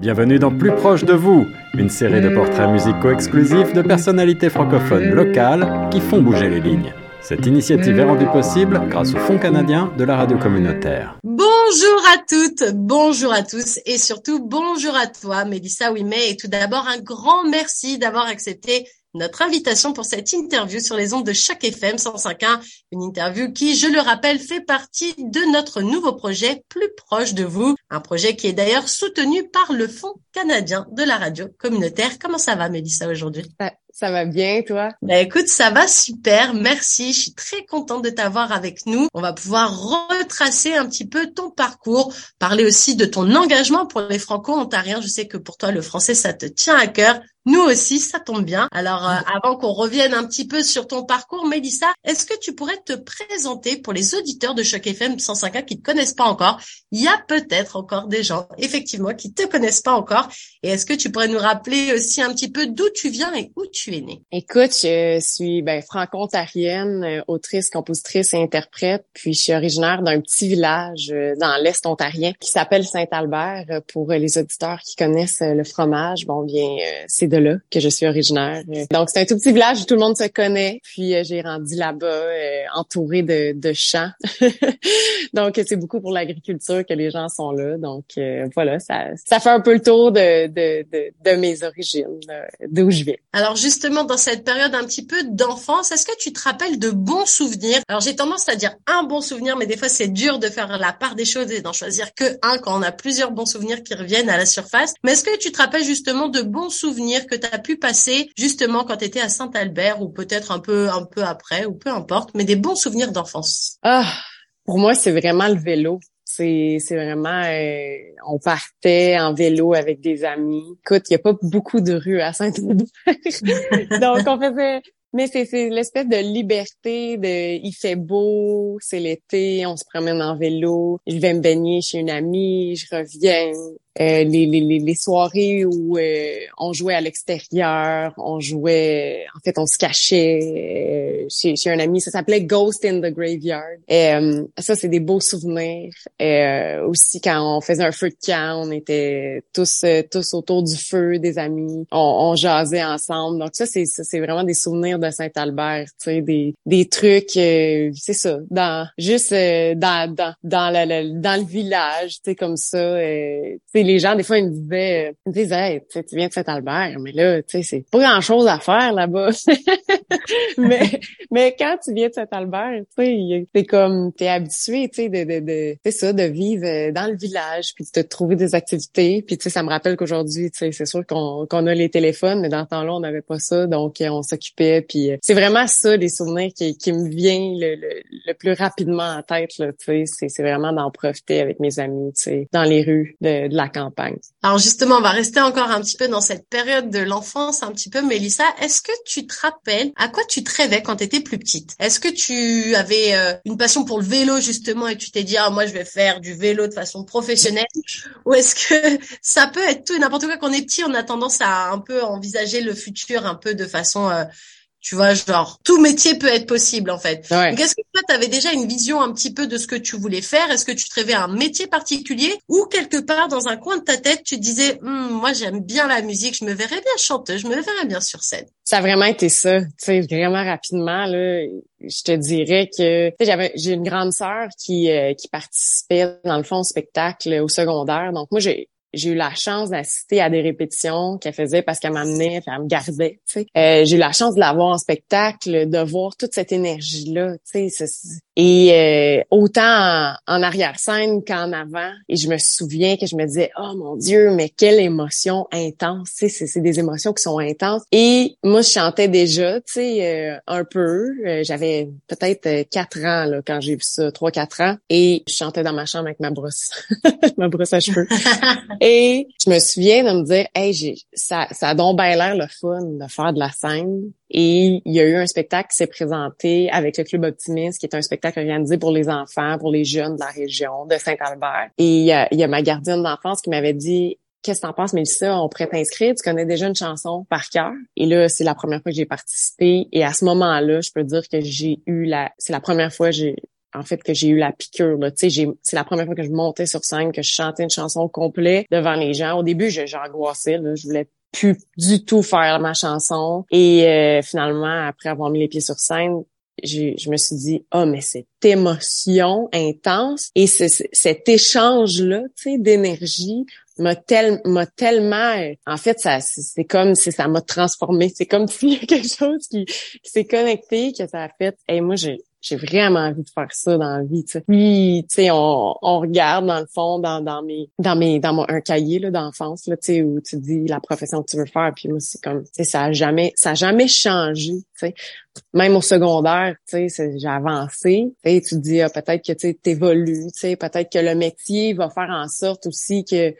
Bienvenue dans Plus proche de vous, une série de portraits musicaux exclusifs de personnalités francophones locales qui font bouger les lignes. Cette initiative est rendue possible grâce au Fonds canadien de la radio communautaire. Bonjour à toutes, bonjour à tous et surtout bonjour à toi, Mélissa Ouimet. Et tout d'abord, un grand merci d'avoir accepté notre invitation pour cette interview sur les ondes de chaque FM 105.1. Une interview qui, je le rappelle, fait partie de notre nouveau projet Plus proche de vous. Un projet qui est d'ailleurs soutenu par le Fonds canadien de la radio communautaire. Comment ça va, Mélissa, aujourd'hui? Ça va bien, toi? Ben écoute, ça va super, merci. Je suis très contente de t'avoir avec nous. On va pouvoir retracer un petit peu ton parcours, parler aussi de ton engagement pour les Franco-Ontariens. Je sais que pour toi, le français, ça te tient à cœur. Nous aussi, ça tombe bien. Alors, euh, avant qu'on revienne un petit peu sur ton parcours, Mélissa, est-ce que tu pourrais te présenter pour les auditeurs de Choc FM 105.1 qui te connaissent pas encore? Il y a peut-être encore des gens, effectivement, qui te connaissent pas encore. Et est-ce que tu pourrais nous rappeler aussi un petit peu d'où tu viens et où tu es née Écoute, je suis ben, franco-ontarienne, euh, autrice, compositrice et interprète. Puis, je suis originaire d'un petit village euh, dans l'est ontarien qui s'appelle Saint-Albert. Pour les auditeurs qui connaissent le fromage, bon, bien, c'est de que je suis originaire. Donc, c'est un tout petit village où tout le monde se connaît. Puis, euh, j'ai rendu là-bas euh, entouré de, de champs. Donc, c'est beaucoup pour l'agriculture que les gens sont là. Donc, euh, voilà, ça, fait un peu le tour de, de mes origines, d'où je viens. Alors, justement, dans cette période un petit peu d'enfance, est-ce que tu te rappelles de bons souvenirs? Alors, j'ai tendance à dire un bon souvenir, mais des fois, c'est dur de faire la part des choses et d'en choisir que un quand on a plusieurs bons souvenirs qui reviennent à la surface. Mais est-ce que tu te rappelles justement de bons souvenirs que tu as pu passer justement quand tu étais à Saint-Albert ou peut-être un peu un peu après ou peu importe, mais des bons souvenirs d'enfance. Ah, pour moi, c'est vraiment le vélo. C'est, vraiment, euh, on partait en vélo avec des amis. Écoute, il y a pas beaucoup de rues à Saint-Albert. Donc, on faisait, mais c'est, l'espèce de liberté de, il fait beau, c'est l'été, on se promène en vélo, je vais me baigner chez une amie, je reviens, les, les, les, soirées où euh, on jouait à l'extérieur, on jouait, en fait, on se cachait euh, chez, chez un ami. Ça s'appelait Ghost in the Graveyard. Et, ça, c'est des beaux souvenirs. aussi, quand on faisait un feu de camp, on était tous tous autour du feu, des amis. On, on jasait ensemble. Donc ça, c'est c'est vraiment des souvenirs de Saint-Albert. Tu sais, des des trucs, c'est ça, dans juste dans dans dans, dans le village, tu sais, comme ça. Tu les gens, des fois, ils me disaient, ils me disaient, tu viens de Saint-Albert, mais là, tu sais, c'est pas grand-chose à faire là-bas. mais, mais quand tu viens de Saint-Albert, tu sais, t'es comme, t'es habitué, tu sais, de, de, de c'est ça, de vivre euh, dans le village, puis de trouver des activités. Puis, tu sais, ça me rappelle qu'aujourd'hui, tu sais, c'est sûr qu'on qu'on a les téléphones, mais dans ce temps-là, on n'avait pas ça, donc euh, on s'occupait. Puis, euh, c'est vraiment ça, les souvenirs qui, qui me viennent le, le, plus rapidement en tête, là, tu sais, c'est vraiment d'en profiter avec mes amis, tu sais, dans les rues de, de la campagne. Alors justement, on va rester encore un petit peu dans cette période de l'enfance, un petit peu, Mélissa. Est-ce que tu te rappelles à quoi tu te rêvais quand tu étais plus petite? Est-ce que tu avais euh, une passion pour le vélo justement et tu t'es dit ah moi je vais faire du vélo de façon professionnelle? Ou est-ce que ça peut être tout et n'importe quoi? Quand on est petit, on a tendance à un peu envisager le futur un peu de façon euh, tu vois, genre, tout métier peut être possible, en fait. Ouais. est-ce que toi, tu avais déjà une vision un petit peu de ce que tu voulais faire? Est-ce que tu te rêvais un métier particulier? Ou quelque part, dans un coin de ta tête, tu disais, hm, moi, j'aime bien la musique, je me verrais bien chanteuse, je me verrais bien sur scène Ça a vraiment été ça. Tu sais, vraiment rapidement, là, je te dirais que j'avais j'ai une grande sœur qui euh, qui participait dans le fond au spectacle au secondaire. Donc moi j'ai j'ai eu la chance d'assister à des répétitions qu'elle faisait parce qu'elle m'amenait, elle me gardait. Euh, j'ai eu la chance de la voir en spectacle, de voir toute cette énergie-là. Et euh, autant en, arrière-scène qu'en avant. Et je me souviens que je me disais, oh mon Dieu, mais quelle émotion intense. C'est des émotions qui sont intenses. Et moi, je chantais déjà, tu sais, euh, un peu. J'avais peut-être quatre ans là, quand j'ai vu ça, trois, quatre ans. Et je chantais dans ma chambre avec ma brosse, ma brosse à cheveux. Et je me souviens de me dire, hey, j'ai, ça, ça a donc bien l'air le fun de faire de la scène. Et il y a eu un spectacle qui s'est présenté avec le Club Optimiste, qui est un spectacle organisé pour les enfants, pour les jeunes de la région de Saint-Albert. Et il y, a, il y a ma gardienne d'enfance qui m'avait dit, Qu'est-ce que t'en penses, Mélissa? On pourrait t'inscrire. Tu connais déjà une chanson par cœur. Et là, c'est la première fois que j'ai participé. Et à ce moment-là, je peux dire que j'ai eu la, c'est la première fois que j'ai, en fait que j'ai eu la piqûre. Sais, c'est la première fois que je montais sur scène, que je chantais une chanson complète devant les gens. Au début, j'angoissais, je voulais plus du tout faire ma chanson. Et euh, finalement, après avoir mis les pieds sur scène, je me suis dit, oh, mais cette émotion intense et cet échange-là, tu sais, d'énergie m'a tellement, en fait, ça, c'est comme si ça m'a transformé. C'est comme s'il y a quelque chose qui, s'est connecté, que ça a fait, et moi, j'ai, j'ai vraiment envie de faire ça dans la vie. sais. Puis, tu sais, on, regarde dans le fond, dans, dans mes, dans mes, dans mon un cahier là d'enfance là, tu où tu dis la profession que tu veux faire. Puis moi, c'est comme, ça a jamais, ça a jamais changé. Tu même au secondaire, tu sais, j'ai avancé. Tu tu dis, ah, peut-être que tu évolues, tu sais, peut-être que le métier va faire en sorte aussi que,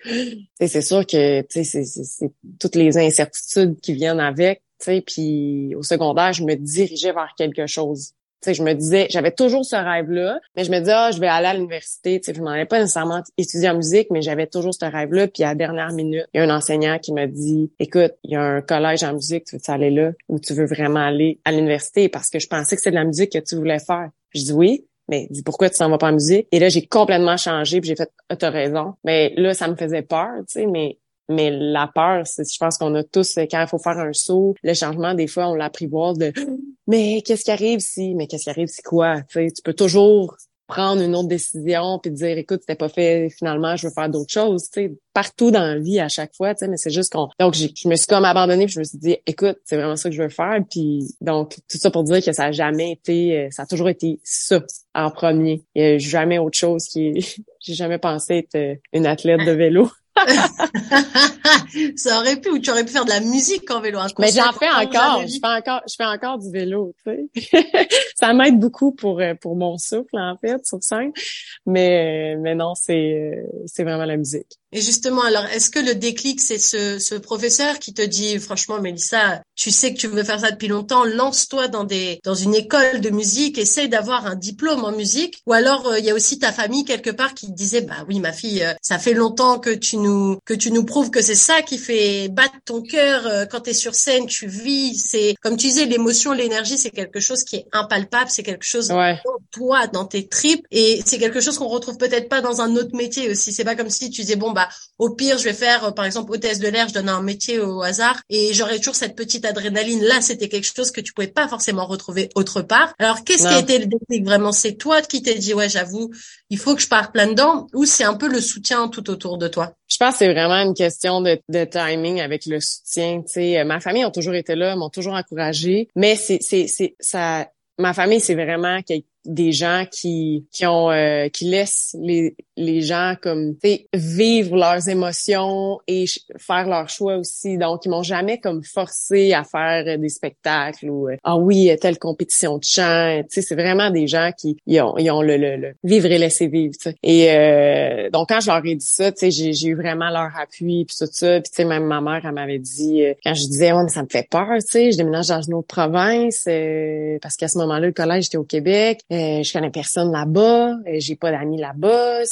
c'est sûr que, tu c'est toutes les incertitudes qui viennent avec. Tu puis au secondaire, je me dirigeais vers quelque chose sais, je me disais, j'avais toujours ce rêve-là, mais je me disais, ah, je vais aller à l'université. Tu sais, je m'en allais pas nécessairement étudier en musique, mais j'avais toujours ce rêve-là. Puis à la dernière minute, il y a un enseignant qui m'a dit, écoute, il y a un collège en musique, tu veux aller là ou tu veux vraiment aller à l'université? Parce que je pensais que c'est de la musique que tu voulais faire. Je dis oui. Mais dis pourquoi tu s'en vas pas en musique? Et là, j'ai complètement changé, puis j'ai fait ah, t'as raison. Mais là, ça me faisait peur, tu sais, mais mais la peur, je pense qu'on a tous, quand il faut faire un saut, le changement, des fois, on l'apprivoise de Mais qu'est-ce qui arrive si? Mais qu'est-ce qui arrive si quoi? Tu, peux toujours prendre une autre décision puis dire écoute c'était pas fait finalement je veux faire d'autres choses tu sais partout dans la vie à chaque fois tu sais mais c'est juste qu'on donc je me suis comme abandonnée puis je me suis dit écoute c'est vraiment ça que je veux faire puis donc tout ça pour dire que ça a jamais été euh, ça a toujours été ça en premier il y a jamais autre chose qui j'ai jamais pensé être euh, une athlète de vélo ça aurait pu, ou tu aurais pu faire de la musique en vélo. Mais j'en fais encore, je fais encore, je fais encore du vélo, tu sais. ça m'aide beaucoup pour euh, pour mon souffle en fait sur scène, mais mais non, c'est euh, c'est vraiment la musique. Et justement, alors, est-ce que le déclic, c'est ce, ce professeur qui te dit, franchement, Mélissa, tu sais que tu veux faire ça depuis longtemps, lance-toi dans des, dans une école de musique, essaye d'avoir un diplôme en musique. Ou alors, euh, il y a aussi ta famille quelque part qui te disait, bah oui, ma fille, euh, ça fait longtemps que tu nous, que tu nous prouves que c'est ça qui fait battre ton cœur euh, quand tu es sur scène, tu vis. C'est, comme tu disais, l'émotion, l'énergie, c'est quelque chose qui est impalpable, c'est quelque chose ouais. toi, dans tes tripes, et c'est quelque chose qu'on retrouve peut-être pas dans un autre métier aussi. C'est pas comme si tu disais, bon, bah, bah, au pire, je vais faire, euh, par exemple, hôtesse de l'air, je donne un métier au hasard et j'aurai toujours cette petite adrénaline. Là, c'était quelque chose que tu pouvais pas forcément retrouver autre part. Alors, qu'est-ce qui a été le déclic vraiment? C'est toi qui t'es dit, ouais, j'avoue, il faut que je parte plein dedans ou c'est un peu le soutien tout autour de toi? Je pense que c'est vraiment une question de, timing avec le soutien. Tu sais, ma famille a toujours été là, m'ont toujours encouragé, mais c'est, c'est, c'est, ça, ma famille, c'est vraiment des gens qui qui ont euh, qui laissent les les gens comme vivre leurs émotions et faire leurs choix aussi. Donc ils m'ont jamais comme forcé à faire des spectacles ou euh, ah oui telle compétition de chant tu sais c'est vraiment des gens qui ils ont ils ont le, le, vivre et laisser vivre tu sais. Et euh, donc quand je leur ai dit ça tu sais j'ai eu vraiment leur appui puis tout ça. Puis tu sais même ma mère elle m'avait dit quand je disais oh mais ça me fait peur tu sais je déménage dans une autre province parce qu'à ce moment-là le collège était au Québec euh, je connais personne là-bas, euh, j'ai pas d'amis là-bas.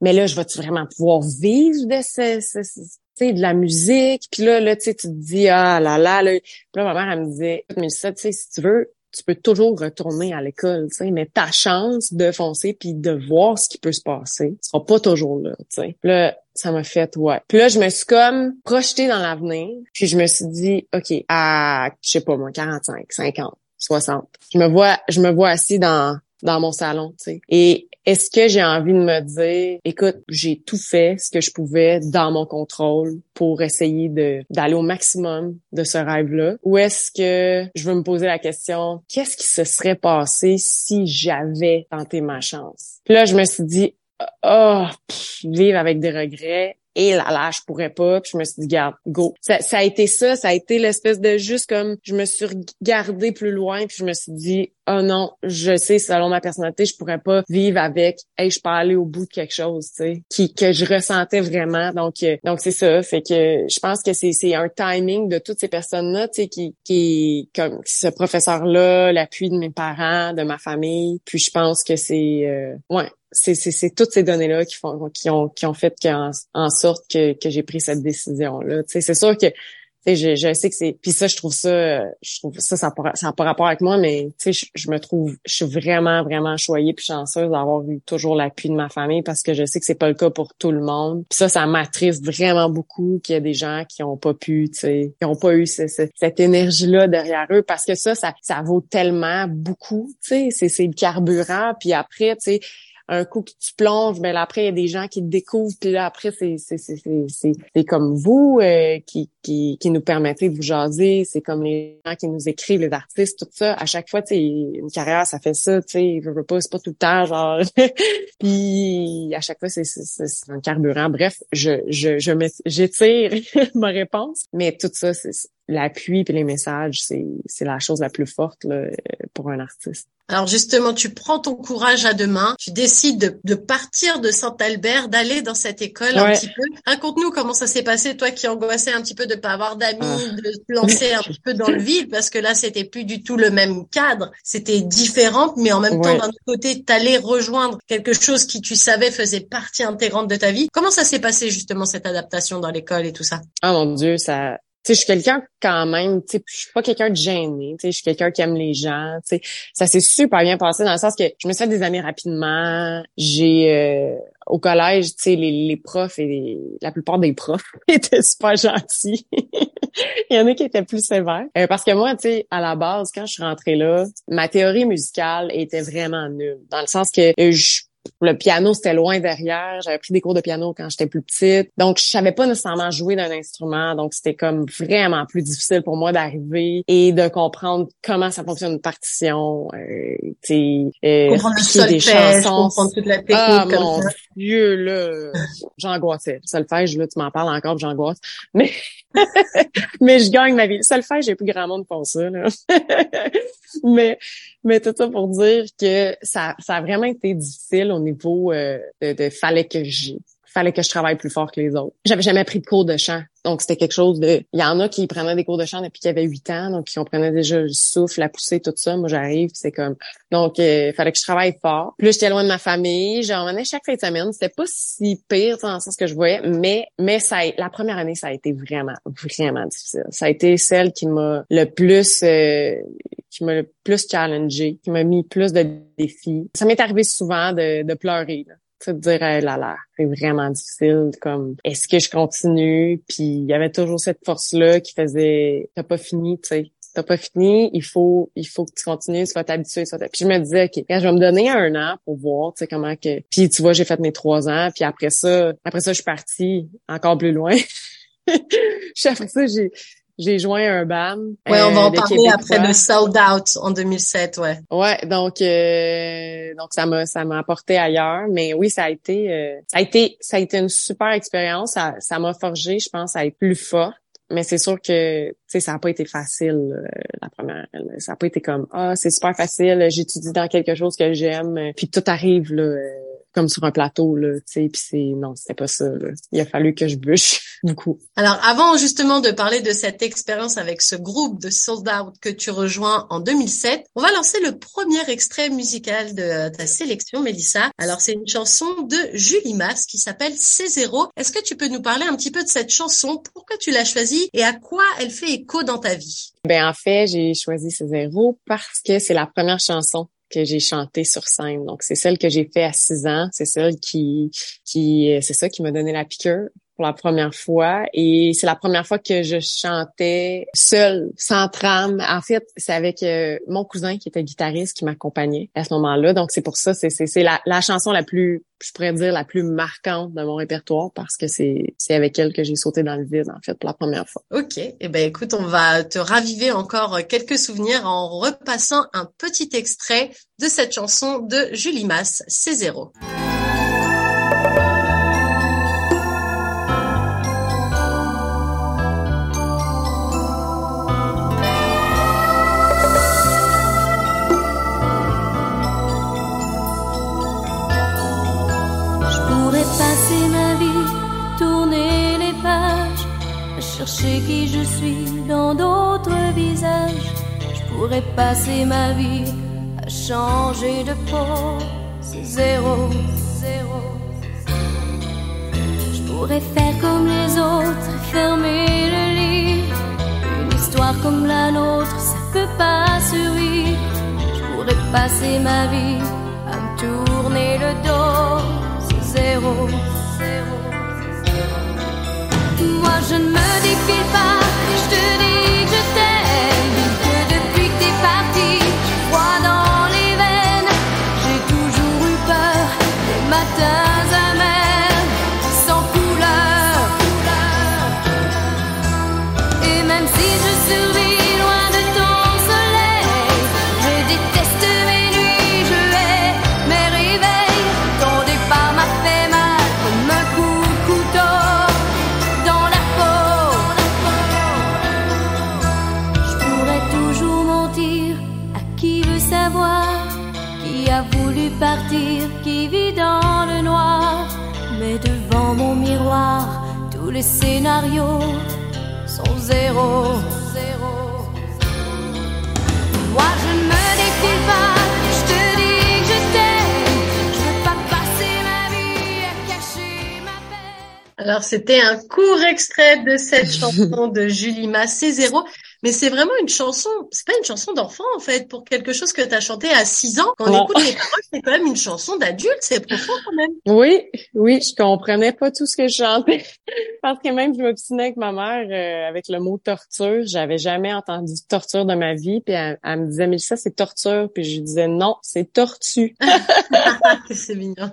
Mais là, je vais-tu vraiment pouvoir vivre de ce, ce, de la musique? Puis là, là, tu tu te dis, ah là là, là. Puis là, ma mère, elle me disait, mais ça, tu sais, si tu veux, tu peux toujours retourner à l'école, tu sais, mais ta chance de foncer puis de voir ce qui peut se passer sera pas toujours là, tu sais. Là, ça m'a fait ouais. Puis là, je me suis comme projetée dans l'avenir, puis je me suis dit OK, à je sais pas moi 45, 50, 60. Je me vois je me vois assis dans dans mon salon, tu sais. Et est-ce que j'ai envie de me dire, écoute, j'ai tout fait ce que je pouvais dans mon contrôle pour essayer de d'aller au maximum de ce rêve-là, ou est-ce que je veux me poser la question, qu'est-ce qui se serait passé si j'avais tenté ma chance? Puis là, je me suis dit, oh, vivre avec des regrets, et là là, je pourrais pas. Puis je me suis dit, garde, go. Ça, ça a été ça, ça a été l'espèce de juste comme je me suis regardée plus loin, puis je me suis dit, oh non, je sais, selon ma personnalité, je pourrais pas vivre avec, hey, je peux aller au bout de quelque chose, tu sais, qui que je ressentais vraiment. Donc, euh, donc c'est ça. Fait que je pense que c'est c'est un timing de toutes ces personnes-là, tu sais, qui qui comme ce professeur-là, l'appui de mes parents, de ma famille. Puis je pense que c'est euh, ouais, c'est, c'est, c'est toutes ces données-là qui font qui ont qui ont fait en, en sorte que, que j'ai pris cette décision-là. C'est sûr que je, je sais que c'est. Puis ça, je trouve ça, je trouve ça, ça n'a pas, rapport avec moi, mais sais, je, me trouve, je suis vraiment, vraiment choyée puis chanceuse d'avoir eu toujours l'appui de ma famille parce que je sais que c'est pas le cas pour tout le monde. Puis ça, ça m'attriste vraiment beaucoup qu'il y a des gens qui ont pas pu, qui ont pas eu cette énergie-là derrière eux parce que ça, ça, ça vaut tellement beaucoup, sais, c'est le carburant. Puis après, tu sais, un coup que tu plonges, mais là, après, il y a des gens qui te découvrent, puis là, après, c'est, c'est, c'est, c'est, comme vous euh, qui, qui, qui nous permettez de vous jaser, c'est comme les gens qui nous écrivent, les artistes, tout ça. À chaque fois, tu sais, une carrière, ça fait ça, tu sais, je veux pas, c'est pas tout le temps, genre. puis à chaque fois, c'est, c'est, c'est un carburant. Bref, je, je, je j'étire ma réponse, mais tout ça, c'est l'appui puis les messages, c'est, c'est la chose la plus forte là, pour un artiste. Alors justement, tu prends ton courage à deux mains, tu décides de, de partir de Saint-Albert, d'aller dans cette école un petit peu. Raconte-nous comment ça s'est passé, toi qui angoissais un petit peu de pas avoir d'amis, ah. de te lancer un petit peu dans le vide, parce que là, c'était plus du tout le même cadre, c'était différent, mais en même temps, d'un autre côté, t'allais rejoindre quelque chose qui, tu savais, faisait partie intégrante de ta vie. Comment ça s'est passé justement cette adaptation dans l'école et tout ça? Ah mon Dieu, ça sais, je suis quelqu'un quand même, tu sais, je suis pas quelqu'un de gêné, tu sais, je suis quelqu'un qui aime les gens, tu sais. Ça s'est super bien passé dans le sens que je me suis fait des amis rapidement. J'ai euh, au collège, tu sais, les, les, profs et la plupart des profs étaient super gentils. Il y en a qui étaient plus sévères. Euh, parce que moi, tu sais, à la base, quand je suis rentrée là, ma théorie musicale était vraiment nulle. Dans le sens que je le piano, c'était loin derrière. J'avais pris des cours de piano quand j'étais plus petite. Donc, je savais pas nécessairement jouer d'un instrument. Donc, c'était comme vraiment plus difficile pour moi d'arriver et de comprendre comment ça fonctionne une partition. Euh, tu euh, comprendre le des chansons. comprendre toute la technique ah, mon Dieu, là, j'angoissais. Solfège, là, tu m'en parles encore, j'angoisse. Mais, mais je gagne ma vie. Solfège, j'ai plus grand monde pour ça, là. mais, mais tout ça pour dire que ça, ça a vraiment été difficile au niveau euh, de, de fallait que j'y fallait que je travaille plus fort que les autres. J'avais jamais pris de cours de chant. Donc, c'était quelque chose de... Il y en a qui prenaient des cours de chant depuis qu'ils avaient huit ans, donc qui comprenaient déjà le souffle, la poussée, tout ça. Moi, j'arrive, c'est comme... Donc, euh, il fallait que je travaille fort. Plus j'étais loin de ma famille, j'en venais chaque fin de semaine. C'était pas si pire dans le sens que je voyais, mais mais ça, la première année, ça a été vraiment, vraiment difficile. Ça a été celle qui m'a le plus... Euh, qui m'a le plus challengé, qui m'a mis plus de défis. Ça m'est arrivé souvent de, de pleurer. Là de dire là là c'est vraiment difficile comme est-ce que je continue? Puis il y avait toujours cette force là qui faisait t'as pas fini tu sais. T'as pas fini il faut il faut que tu continues vas t'habituer puis je me disais ok je vais me donner un an pour voir tu sais comment que puis tu vois j'ai fait mes trois ans puis après ça après ça je suis partie encore plus loin. Après ça j'ai j'ai joint un band. Ouais, on va en euh, parler après de Sold Out en 2007, ouais. Ouais, donc euh, donc ça m'a ça m'a apporté ailleurs, mais oui, ça a été euh, ça a été ça a été une super expérience, ça ça m'a forgé, je pense à être plus fort. Mais c'est sûr que tu sais ça a pas été facile la première ça a pas été comme ah, c'est super facile, j'étudie dans quelque chose que j'aime, puis tout arrive là comme sur un plateau là, tu sais, puis c'est non, c'était pas ça. Là. Il a fallu que je bûche beaucoup. Alors avant justement de parler de cette expérience avec ce groupe de Sold Out que tu rejoins en 2007, on va lancer le premier extrait musical de ta sélection, Mélissa. Alors c'est une chanson de Julie Masse qui s'appelle C0. Est-ce que tu peux nous parler un petit peu de cette chanson, pourquoi tu l'as choisie et à quoi elle fait écho dans ta vie? Ben en fait, j'ai choisi C0 parce que c'est la première chanson que j'ai chanté sur scène. Donc, c'est celle que j'ai fait à six ans. C'est celle qui, qui, c'est ça qui m'a donné la piqûre pour la première fois. Et c'est la première fois que je chantais seule, sans trame. En fait, c'est avec euh, mon cousin qui était guitariste qui m'accompagnait à ce moment-là. Donc, c'est pour ça, c'est, c'est, la, la chanson la plus, je pourrais dire, la plus marquante de mon répertoire parce que c'est, avec elle que j'ai sauté dans le vide, en fait, pour la première fois. OK. Eh ben, écoute, on va te raviver encore quelques souvenirs en repassant un petit extrait de cette chanson de Julie Masse, C'est zéro. Chercher qui je suis dans d'autres visages. Je pourrais passer ma vie à changer de peau. C'est zéro, zéro. Je pourrais faire comme les autres, fermer le lit, peux pas survivre. Je pourrais passer ma vie à me tourner le dos. C'est zéro, zéro. Moi je ne les scénarios sont zéro. Moi je ne me défile pas, je te dis que je t'aime. Je veux pas passer ma vie à cacher ma peine. Alors, c'était un court extrait de cette chanson de Julie Massé, Zéro. Mais c'est vraiment une chanson, c'est pas une chanson d'enfant, en fait, pour quelque chose que tu as chanté à 6 ans. Quand on Non. écoute les paroles, c'est quand même une chanson d'adulte, c'est profond quand même. Oui, oui, je comprenais pas tout ce que je chantais. Parce que même je m'obstinais avec ma mère euh, avec le mot torture. J'avais jamais entendu torture de ma vie. Puis elle, elle me disait, mais ça, c'est torture. Puis je lui disais, non, c'est tortue. c'est mignon.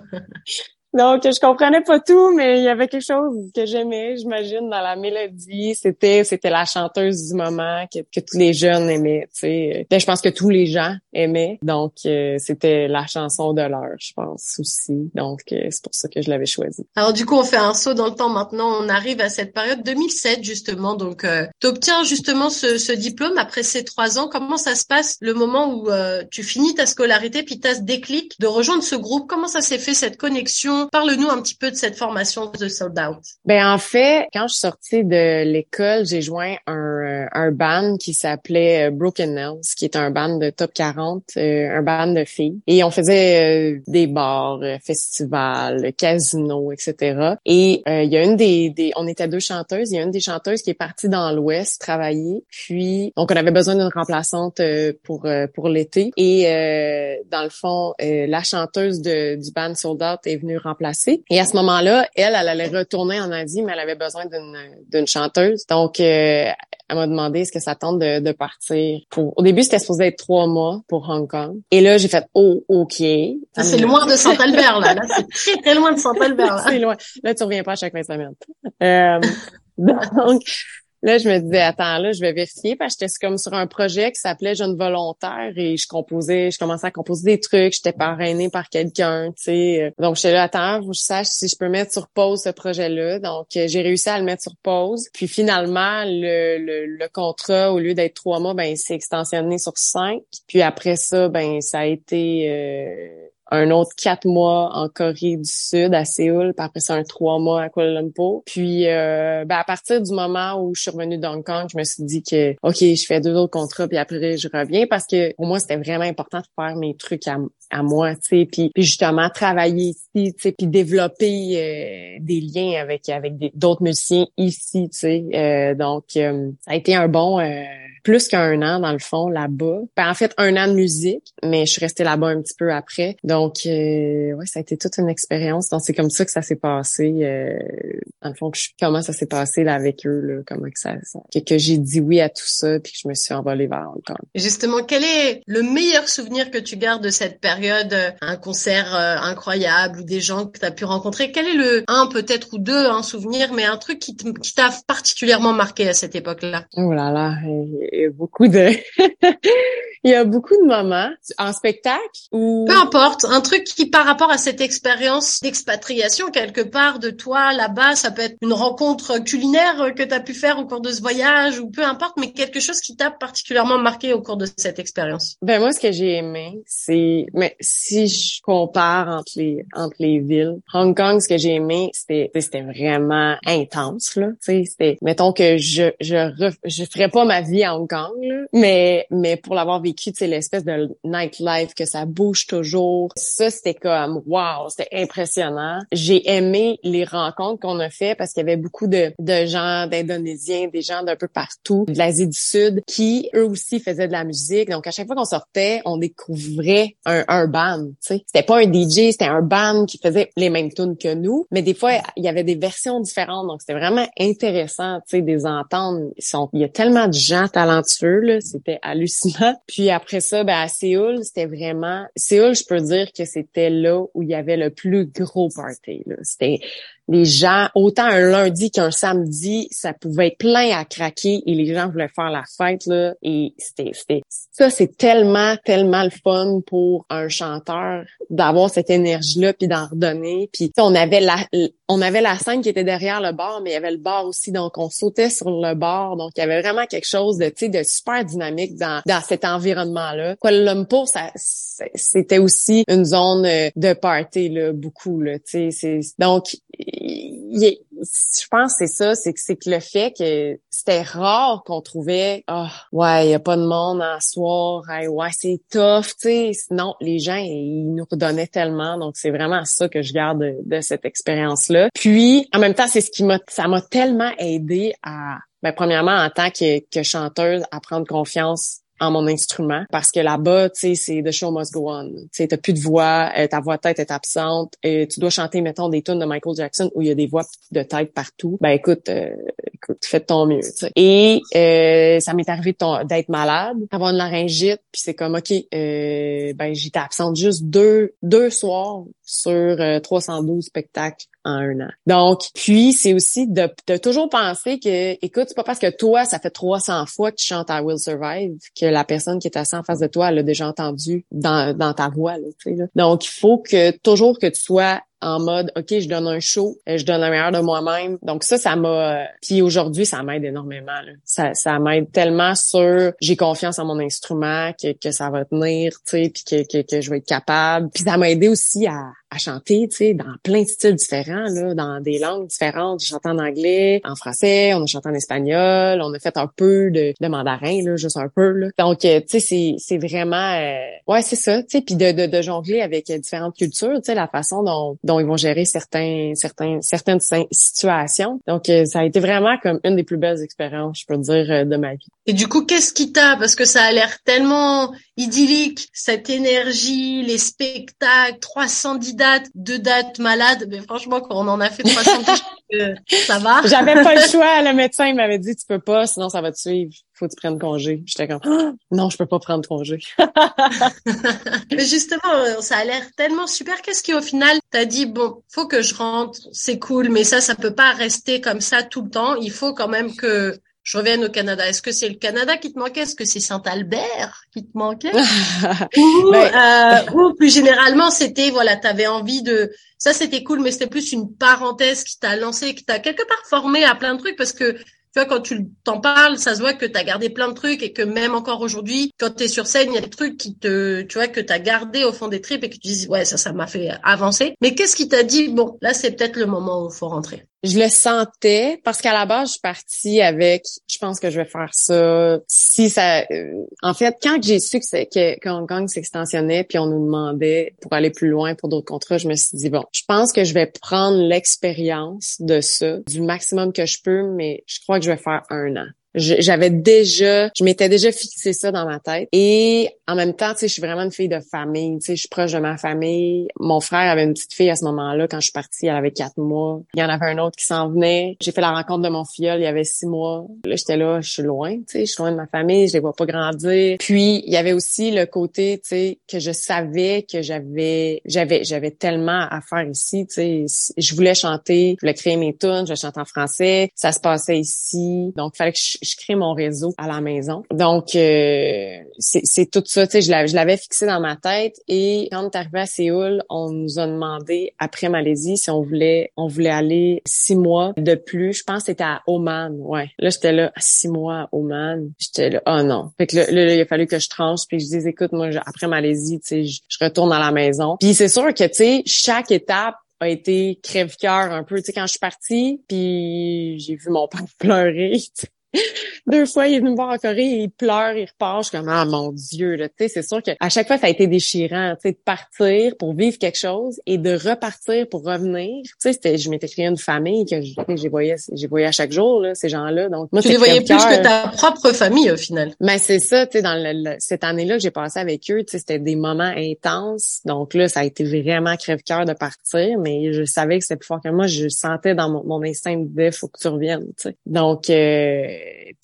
Donc, je comprenais pas tout, mais il y avait quelque chose que j'aimais, j'imagine, dans la mélodie. C'était, c'était la chanteuse du moment que, que tous les jeunes aimaient, tu sais. Ben, je pense que tous les gens aimaient. Donc, euh, c'était la chanson de l'heure, je pense, aussi. Donc, euh, c'est pour ça que je l'avais choisie. Alors du coup, on fait un saut dans le temps maintenant. On arrive à cette période 2007 justement. Donc, euh, tu obtiens justement ce, ce diplôme après ces trois ans. Comment ça se passe le moment où euh, tu finis ta scolarité puis tu as ce déclic de rejoindre ce groupe? Comment ça s'est fait cette connexion Parle-nous un petit peu de cette formation de Sold Out. Ben en fait, quand je suis sortie de l'école, j'ai joint un, euh, un band qui s'appelait euh, Broken Nails, qui est un band de top 40, euh, un band de filles. Et on faisait des bars, festivals, casinos, etc. Et il y a une des, des, on était deux chanteuses. Il y a une des chanteuses qui est partie dans l'Ouest travailler. Puis donc on avait besoin d'une remplaçante pour pour l'été. Et euh, dans le fond, la chanteuse de, du band Sold Out est venue remplacer. Et à ce moment-là, elle, elle allait retourner en Asie, mais elle avait besoin d'une d'une chanteuse. Donc, euh, elle m'a demandé est-ce que ça tente de, de partir. Pour... Au début, c'était supposé être trois mois pour Hong Kong. Et là, j'ai fait oh ok. Ça, c'est loin de Saint-Albert là. Là, c'est très très loin de Saint-Albert. Là. C'est loin. Là, tu reviens pas à chaque fin de semaine. Euh, donc, là, je me disais, attends, là, je vais vérifier parce que j'étais comme sur un projet qui s'appelait Jeune volontaire et je composais, je commençais à composer des trucs, j'étais parrainée par quelqu'un, tu sais. Donc, j'étais là, attends, faut que je sache si je peux mettre sur pause ce projet-là. Donc, euh, j'ai réussi à le mettre sur pause. Puis finalement, le, le, le contrat, au lieu d'être trois mois, ben, il s'est extensionné sur cinq. Puis après ça, ben, ça a été... euh, un autre quatre mois en Corée du Sud, à Séoul, puis après ça, un trois mois à Kuala Lumpur. Puis, euh, ben, à partir du moment où je suis revenue d'Hong Kong, je me suis dit que, OK, je fais deux autres contrats, puis après, je reviens, parce que pour moi, c'était vraiment important de faire mes trucs à, à moi, tu sais, puis, justement, travailler ici, tu sais, puis développer euh, des liens avec avec d'autres musiciens ici, tu sais. Euh, donc, euh, ça a été un bon... euh, plus qu'un an dans le fond là-bas. Ben, en fait, un an de musique, mais je suis restée là-bas un petit peu après. Donc, euh, ouais, ça a été toute une expérience. Donc, c'est comme ça que ça s'est passé. Euh, dans le fond, que je- comment ça s'est passé là avec eux, là, comment que ça, ça- que, que j'ai dit oui à tout ça, puis que je me suis envolée vers Hong Kong. Justement, quel est le meilleur souvenir que tu gardes de cette période euh, Un concert euh, incroyable ou des gens que tu as pu rencontrer? Quel est le un peut-être ou deux un souvenir, mais un truc qui t'a particulièrement marqué à cette époque-là? Oh là là, il y a beaucoup de, il y a beaucoup de moments en spectacle où Peu importe, un truc qui par rapport à cette expérience d'expatriation quelque part de toi là-bas, ça peut être une rencontre culinaire que tu as pu faire au cours de ce voyage ou peu importe, mais quelque chose qui t'a particulièrement marqué au cours de cette expérience? Ben moi, ce que j'ai aimé, c'est, mais si je compare entre les entre les villes, Hong Kong, ce que j'ai aimé, c'était c'était vraiment intense là. Tu c'était, mettons que je je ref- je ferais pas ma vie à Hong Kong, là, mais mais pour l'avoir vécu, sais, l'espèce de nightlife que ça bouge toujours, Ça, c'était comme, wow, c'était impressionnant. J'ai aimé les rencontres qu'on a fait parce qu'il y avait beaucoup de, de gens d'Indonésiens, des gens d'un peu partout, de l'Asie du Sud, qui eux aussi faisaient de la musique. Donc, à chaque fois qu'on sortait, on découvrait un, un band, sais. C'était pas un DJ, c'était un band qui faisait les mêmes tunes que nous, mais des fois, il y avait des versions différentes. Donc, c'était vraiment intéressant, tu sais, des entendre. sont, il y a tellement de gens talentueux, là. C'était hallucinant. Puis après ça, ben, à Séoul, c'était vraiment, Séoul, je peux dire que c'était là où il y avait le plus gros party. C'était, les gens, autant un lundi qu'un samedi, ça pouvait être plein à craquer et les gens voulaient faire la fête là. Et c'était, c'était ça, c'est tellement, tellement le fun pour un chanteur d'avoir cette énergie-là puis d'en redonner. Puis on avait la, on avait la scène qui était derrière le bar, mais il y avait le bar aussi, donc on sautait sur le bar. Donc il y avait vraiment quelque chose de, tu sais, de super dynamique dans, dans cet environnement-là. Kuala Lumpur, ça, c'était aussi une zone euh, de party là, beaucoup là. Tu sais, donc je pense que c'est ça, c'est que c'est que le fait que c'était rare qu'on trouvait ah ouais, il y a pas de monde en soir, ouais, c'est tough, tu sais. Non, les gens ils nous redonnaient tellement donc c'est vraiment ça que je garde de, cette expérience là. Puis en même temps, c'est ce qui m'a ça m'a tellement aidé à ben, premièrement en tant que chanteuse à prendre confiance en mon instrument parce que là-bas, tu sais, c'est the show must go on. Tu sais, t'as plus de voix, euh, ta voix de tête est absente, et tu dois chanter, mettons, des tunes de Michael Jackson où il y a des voix de tête partout. Ben écoute, euh, écoute, fais ton mieux. Et euh, ça m'est arrivé d'être malade, avoir une laryngite, puis c'est comme ok, euh, ben j'étais absente juste deux deux soirs sur 312 spectacles Donc, puis c'est aussi de, de, toujours penser que, écoute, c'est pas parce que toi, ça fait 300 fois que tu chantes I Will Survive que la personne qui est assise en face de toi, l'a déjà entendu dans, dans ta voix. Là, là. Donc, il faut que toujours que tu sois en mode OK, je donne un show, euh, je donne le meilleur de moi-même. Donc ça, ça m'a. Euh, puis aujourd'hui, ça m'aide énormément. Ça, ça m'aide tellement sur j'ai confiance en mon instrument, que, que ça va tenir, tu sais, puis que, que, que, je vais être capable. Puis ça m'a aidé aussi à, à chanter, tu sais, dans plein de styles différents, là, dans des langues différentes. J'ai chanté en anglais, en français, on a chanté en espagnol, on a fait un peu de, mandarin, là, juste un peu. Là. Donc, euh, tu sais, c'est, c'est vraiment... ouais, c'est ça, tu sais, puis de, de, de jongler avec différentes cultures, tu sais, la façon dont dont ils vont gérer certains, certains, certaines situations. Donc, euh, ça a été vraiment comme une des plus belles expériences, je peux dire, euh, de ma vie. Et du coup, qu'est-ce qui t'a, parce que ça a l'air tellement idyllique, cette énergie, les spectacles, 310 dates, deux dates malades, mais franchement, quand on en a fait 310, ça va. J'avais pas le choix, le médecin m'avait dit, tu peux pas, sinon ça va te suivre faut que tu prennes congé. J'étais comme, non, je peux pas prendre congé. Mais justement, euh, ça a l'air tellement super. Qu'est-ce qui, au final, t'as dit, bon, faut que je rentre, c'est cool, mais ça, ça peut pas rester comme ça tout le temps. Il faut quand même que je revienne au Canada. Est-ce que c'est le Canada qui te manquait? Est-ce que c'est Saint-Albert qui te manquait? ou, euh, ou plus généralement, c'était, voilà, t'avais envie de, ça c'était cool, mais c'était plus une parenthèse qui t'a lancé, qui t'a quelque part formé à plein de trucs parce que tu vois, quand tu t'en parles, ça se voit que tu as gardé plein de trucs et que même encore aujourd'hui, quand tu es sur scène, il y a des trucs qui te, tu vois, que tu as gardé au fond des tripes et que tu dis, ouais, ça, ça m'a fait avancer. Mais qu'est-ce qui t'a dit, bon, là, c'est peut-être le moment où il faut rentrer? Je le sentais parce qu'à la base, je suis partie avec, je pense que je vais faire ça. Si ça, euh, en fait, quand j'ai su que, que Hong Kong s'extensionnait, puis on nous demandait pour aller plus loin pour d'autres contrats, je me suis dit bon, je pense que je vais prendre l'expérience de ça du maximum que je peux, mais je crois que je vais faire un an. J'avais déjà, je m'étais déjà fixé ça dans ma tête. Et en même temps, tu sais, je suis vraiment une fille de famille. Tu sais, je suis proche de ma famille. Mon frère avait une petite fille à ce moment-là. Quand je suis partie, elle avait quatre mois. Il y en avait un autre qui s'en venait. J'ai fait la rencontre de mon filleul, il y avait six mois. Là, j'étais là, je suis loin, tu sais, je suis loin de ma famille, je les vois pas grandir. Puis, il y avait aussi le côté, tu sais, que je savais que j'avais, j'avais, j'avais tellement à faire ici, tu sais. Je voulais chanter, je voulais créer mes tunes, je chante en français. Ça se passait ici. Donc, fallait que je, je crée mon réseau à la maison. Donc, euh, c'est tout ça, tu sais, je l'avais fixé dans ma tête. Et quand on est arrivé à Séoul, on nous a demandé, après Malaisie, si on voulait on voulait aller six mois de plus. Je pense que c'était à Oman, ouais. Là, j'étais là, six mois à Oman. J'étais là, oh non. Fait que là, il a fallu que je tranche, puis je dise, écoute, moi, après Malaisie, tu sais, je, retourne à la maison. Puis c'est sûr que, tu sais, chaque étape a été crève-cœur un peu. Tu sais, quand je suis partie, puis j'ai vu mon père pleurer, deux fois, il est venu me voir en Corée, il pleure, il repart. Je suis comme, ah mon Dieu, là, tu sais, c'est sûr que à chaque fois, ça a été déchirant, tu sais, de partir pour vivre quelque chose et de repartir pour revenir. Tu sais, c'était, je m'étais créé une famille que j'ai voyé, j'ai voyé à chaque jour, là, ces gens-là. Donc, moi, tu les voyais plus que ta propre famille, au final. Mais ben, c'est ça, tu sais, dans le, cette année-là que j'ai passé avec eux, tu sais, c'était des moments intenses. Donc là, ça a été vraiment crève-cœur de partir, mais je savais que c'était plus fort que moi. Je sentais dans mon, mon instinct de faut que tu reviennes, tu sais. Donc, euh,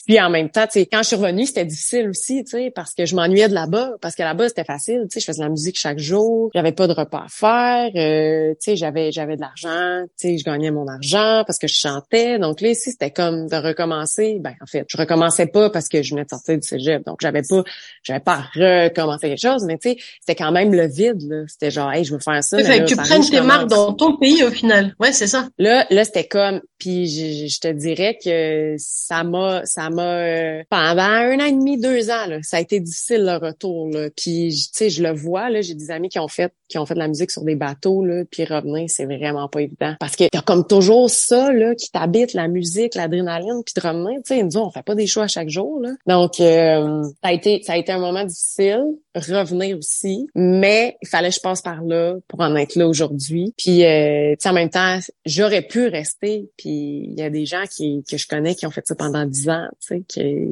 puis en même temps, quand je suis revenue, c'était difficile aussi, parce que je m'ennuyais de là-bas, parce que là-bas c'était facile, tu sais, je faisais de la musique chaque jour, j'avais pas de repas à faire, euh, tu sais, j'avais j'avais de l'argent, tu sais, je gagnais mon argent parce que je chantais. Donc là ici, c'était comme de recommencer. Ben en fait, je recommençais pas parce que je venais de sortir du cégep, donc j'avais pas j'avais pas recommencé quelque chose, mais tu sais, c'était quand même le vide là. C'était genre, hey, je veux faire ça. fait que tu prennes tes marques dans ton pays au final. Ouais, c'est ça. Là, là, c'était comme, puis je, je, te dirais que ça m'a, ça m'a euh, pendant un an et demi, deux ans, là, ça a été difficile le retour. Là. Puis tu sais, je le vois j'ai des amis qui ont fait, qui ont fait de la musique sur des bateaux là, puis revenir, c'est vraiment pas évident parce que y comme toujours ça là qui t'habite, la musique, l'adrénaline, puis de revenir. Tu sais, nous on fait pas des choix chaque jour là. Donc euh, ça a été, ça a été un moment difficile revenir aussi, mais il fallait que je passe par là pour en être là aujourd'hui. Puis, euh, en même temps, j'aurais pu rester. Puis, il y a des gens qui, que je connais qui ont fait ça pendant dix ans, tu sais,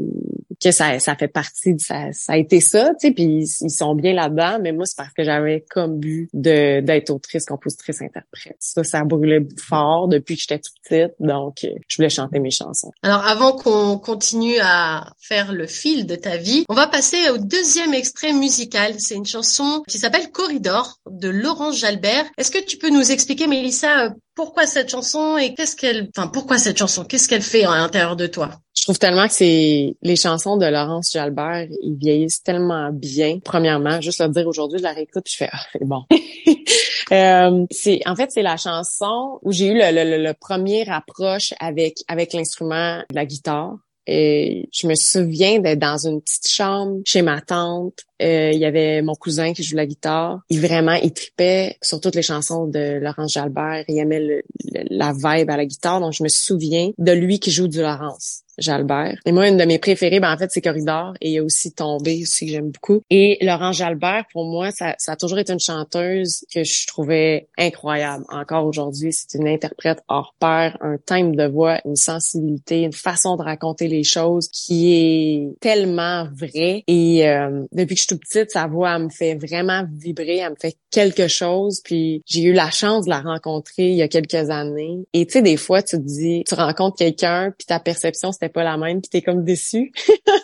que ça, ça fait partie de ça. Ça a été ça, tu sais, puis ils sont bien là-dedans. Mais moi, c'est parce que j'avais comme but de d'être autrice, compositrice, interprète. Ça, ça brûlait fort depuis que j'étais toute petite. Donc, je voulais chanter mes chansons. Alors, avant qu'on continue à faire le fil de ta vie, on va passer au deuxième extrait musical c'est une chanson qui s'appelle Corridor de Laurence Jalbert. Est-ce que tu peux nous expliquer, Mélissa, euh, pourquoi cette chanson et qu'est-ce qu'elle, enfin, pourquoi cette chanson? Qu'est-ce qu'elle fait à l'intérieur de toi? Je trouve tellement que c'est les chansons de Laurence Jalbert, ils vieillissent tellement bien. Premièrement, juste le dire aujourd'hui, je la réécoute, je fais ah, c'est bon. euh, c'est en fait c'est la chanson où j'ai eu le, le, le, premier approche avec avec l'instrument de la guitare. Et je me souviens d'être dans une petite chambre chez ma tante. Euh, il y avait mon cousin qui joue la guitare. Il vraiment, il tripait sur toutes les chansons de Laurence Jalbert. Il aimait la vibe à la guitare. Donc, je me souviens de lui qui joue du Laurence. Jalbert. Et moi, une de mes préférées, ben, en fait, c'est Corridor. Et il y a aussi Tombé aussi que j'aime beaucoup. Et Laurent Jalbert, pour moi, ça, ça a toujours été une chanteuse que je trouvais incroyable. Encore aujourd'hui, c'est une interprète hors pair, un timbre de voix, une sensibilité, une façon de raconter les choses qui est tellement vraie. Et euh, depuis que je petite, sa voix elle me fait vraiment vibrer, elle me fait quelque chose. Puis j'ai eu la chance de la rencontrer il y a quelques années. Et tu sais, des fois, tu te dis, tu rencontres quelqu'un, puis ta perception, c'était pas la même, puis t'es comme déçu.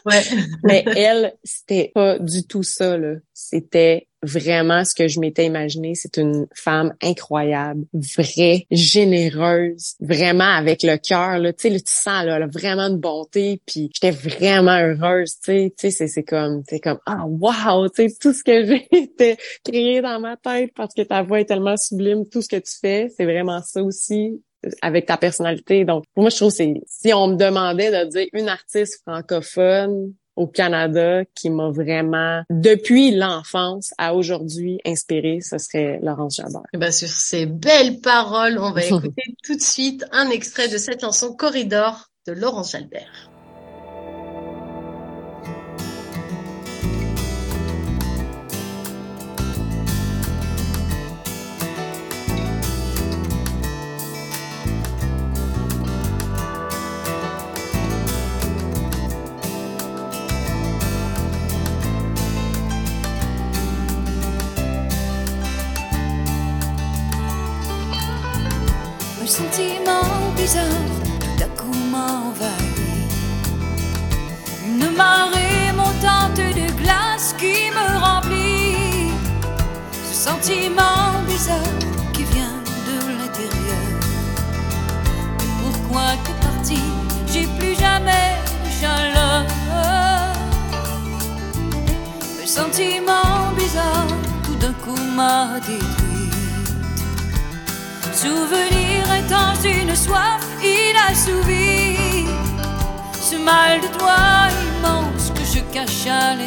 ouais. Mais elle, c'était pas du tout ça, là. C'était vraiment ce que je m'étais imaginé. C'est une femme incroyable, vraie, généreuse, vraiment avec le cœur. Là, tu sais, tu sens là, vraiment une bonté. Puis j'étais vraiment heureuse. Tu sais, c'est c'est comme, c'est comme ah wow, tu sais tout ce que j'ai créé dans ma tête parce que ta voix est tellement sublime. Tout ce que tu fais, c'est vraiment ça aussi avec ta personnalité. Donc, pour moi, je trouve que si on me demandait de dire une artiste francophone au Canada qui m'a vraiment, depuis l'enfance à aujourd'hui, inspiré, ce serait Laurence Jabeur. Eh ben, sur ces belles paroles, on va écouter tout de suite un extrait de cette chanson Corridor de Laurence Jalbert.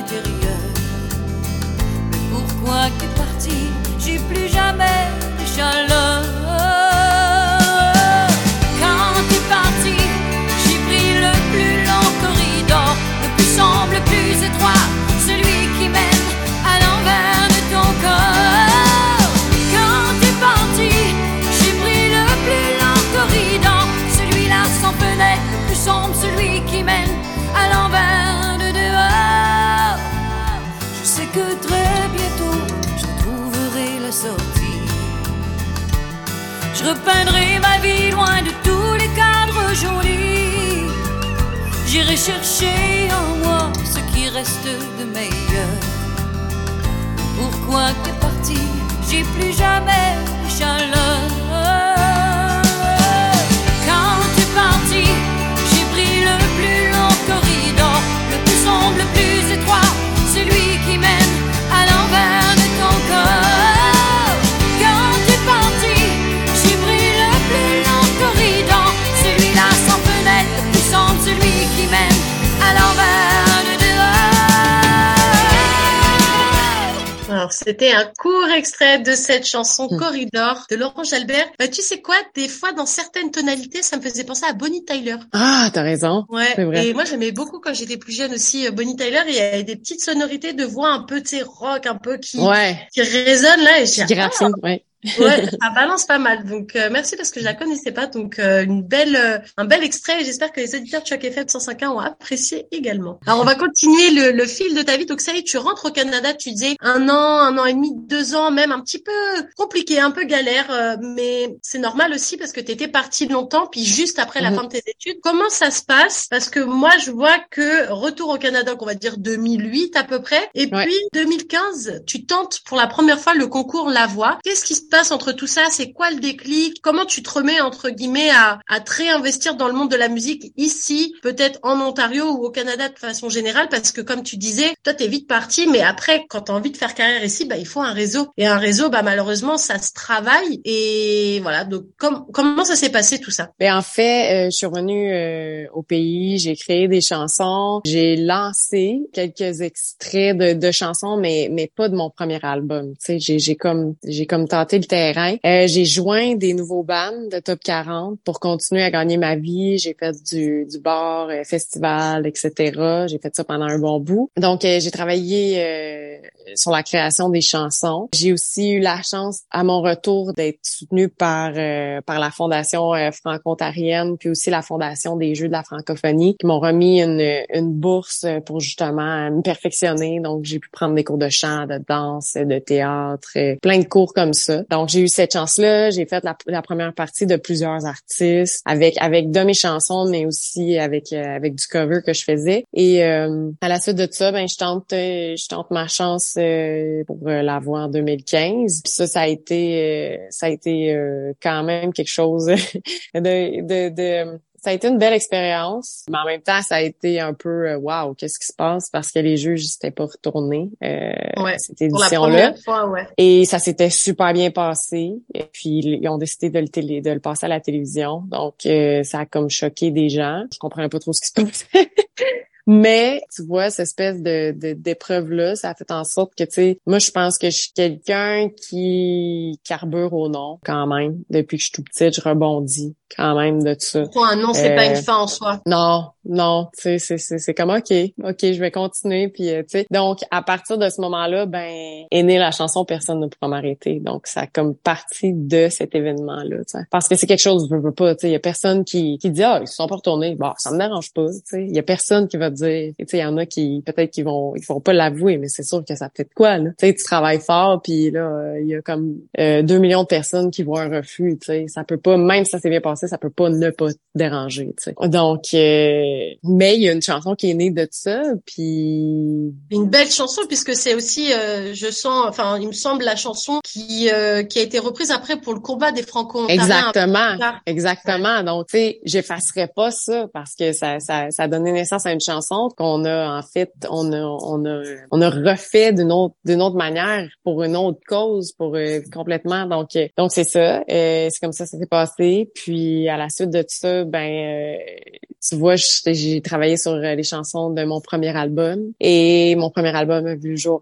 Cache J'irai chercher en moi ce qui reste de meilleur. Pourquoi t'es parti? J'ai plus jamais de. C'était un court extrait de cette chanson Mm. Corridor de Laurent Jalbert. Bah, tu sais quoi? Des fois, dans certaines tonalités, ça me faisait penser à Bonnie Tyler. Ah, t'as raison. Ouais. Vrai. Et moi, j'aimais beaucoup quand j'étais plus jeune aussi euh, Bonnie Tyler. Il y avait des petites sonorités de voix un peu, tu sais, rock, un peu qui, Ouais. qui résonnent là. Et je dis, ah, ouais. Ouais, ça balance pas mal. Donc euh, merci parce que je la connaissais pas. Donc euh, une belle, euh, un bel extrait. et J'espère que les auditeurs de Choc FM 105.1 ont apprécié également. Alors on va continuer le, le fil de ta vie. Donc ça y est, tu rentres au Canada. Tu disais un an, un an et demi, deux ans, même un petit peu compliqué, un peu galère, euh, mais c'est normal aussi parce que tu étais parti longtemps, puis juste après la Mhm. fin de tes études. Comment ça se passe? Parce que moi je vois que retour au Canada, qu'on va dire 2008 à peu près, et Ouais. puis 2015, tu tentes pour la première fois le concours La Voix. Qu'est-ce qui se passe entre tout ça C'est quoi le déclic? Comment tu te remets entre guillemets à, à te réinvestir dans le monde de la musique ici, peut-être en Ontario ou au Canada de façon générale? Parce que comme tu disais, toi t'es vite parti, mais après quand t'as envie de faire carrière ici, bah il faut un réseau. Et un réseau, bah malheureusement ça se travaille. Et voilà. Donc com- comment ça s'est passé tout ça? Ben en fait, euh, je suis revenue euh, au pays, j'ai créé des chansons, j'ai lancé quelques extraits de, de chansons, mais mais pas de mon premier album. Tu sais, j'ai comme j'ai comme tenté terrain. Euh, j'ai joint des nouveaux bands de top 40 pour continuer à gagner ma vie. J'ai fait du du bar, euh, festival, etc. J'ai fait ça pendant un bon bout. Donc euh, j'ai travaillé euh, sur la création des chansons. J'ai aussi eu la chance à mon retour d'être soutenue par euh, par la fondation franco-ontarienne puis aussi la fondation des Jeux de la francophonie qui m'ont remis une une bourse pour justement me perfectionner. Donc j'ai pu prendre des cours de chant, de danse, de théâtre, plein de cours comme ça. Donc j'ai eu cette chance-là, j'ai fait la, première partie de plusieurs artistes avec avec de mes chansons mais aussi avec euh, avec du cover que je faisais et euh, à la suite de ça ben je tente euh, je tente ma chance euh, pour euh, la voix en 2015. Puis ça ça a été ça a été quand même quelque chose de, de de ça a été une belle expérience, mais en même temps, ça a été un peu euh, waouh, qu'est-ce qui se passe? Parce que les juges n'étaient pas retournés euh, Ouais, cette édition-là. ouais. Et ça s'était super bien passé. Et puis ils ont décidé de le télé, de le passer à la télévision. Donc euh, ça a comme choqué des gens. Je comprenais pas trop ce qui se passait. Mais tu vois, cette espèce de de- d'épreuve-là, ça a fait en sorte que, tu sais, moi je pense que je suis quelqu'un qui carbure au nom quand même. Depuis que je suis tout petite, je rebondis quand même de ça. Toi, nom, c'est pas Euh, une fin en soi. Non, non, tu sais, c'est, c'est, c'est comme OK, OK, je vais continuer. Puis, euh, tu sais, donc, à partir de ce moment-là, ben, est née la chanson Personne ne pourra m'arrêter. Donc, ça a comme partie de cet événement-là, tu sais. Parce que c'est quelque chose, je veux pas, tu sais, il y a personne qui, qui dit, ah, ils se sont pas retournés. Bon, ça me dérange pas, tu sais. Il y a personne qui va te dire, tu sais, il y en a qui, peut-être qu'ils vont, ils vont pas l'avouer, mais c'est sûr que ça fait de quoi, là. Tu sais, tu travailles fort, puis là, euh, il y a comme euh, deux millions de personnes qui voient un refus, tu sais. Ça peut pas, même si ça s'est bien passé, ça peut pas ne pas te déranger, tu sais. Donc, euh, mais il y a une chanson qui est née de ça, puis Une belle chanson puisque c'est aussi, euh, je sens, enfin, il me semble la chanson qui euh, qui a été reprise après pour le combat des Franco-Ontariens. exactement, tard. exactement. Donc, tu sais, j'effacerais pas ça parce que ça, ça, ça a donné naissance à une chanson qu'on a en fait, on a, on a, on a refait d'une autre, d'une autre manière pour une autre cause, pour euh, complètement. Donc, euh, donc c'est ça. Euh, c'est comme ça, ça s'est passé. Puis à la suite de ça, ben, euh, tu vois, j'ai travaillé sur euh, les chansons de mon premier album et mon premier album a vu le jour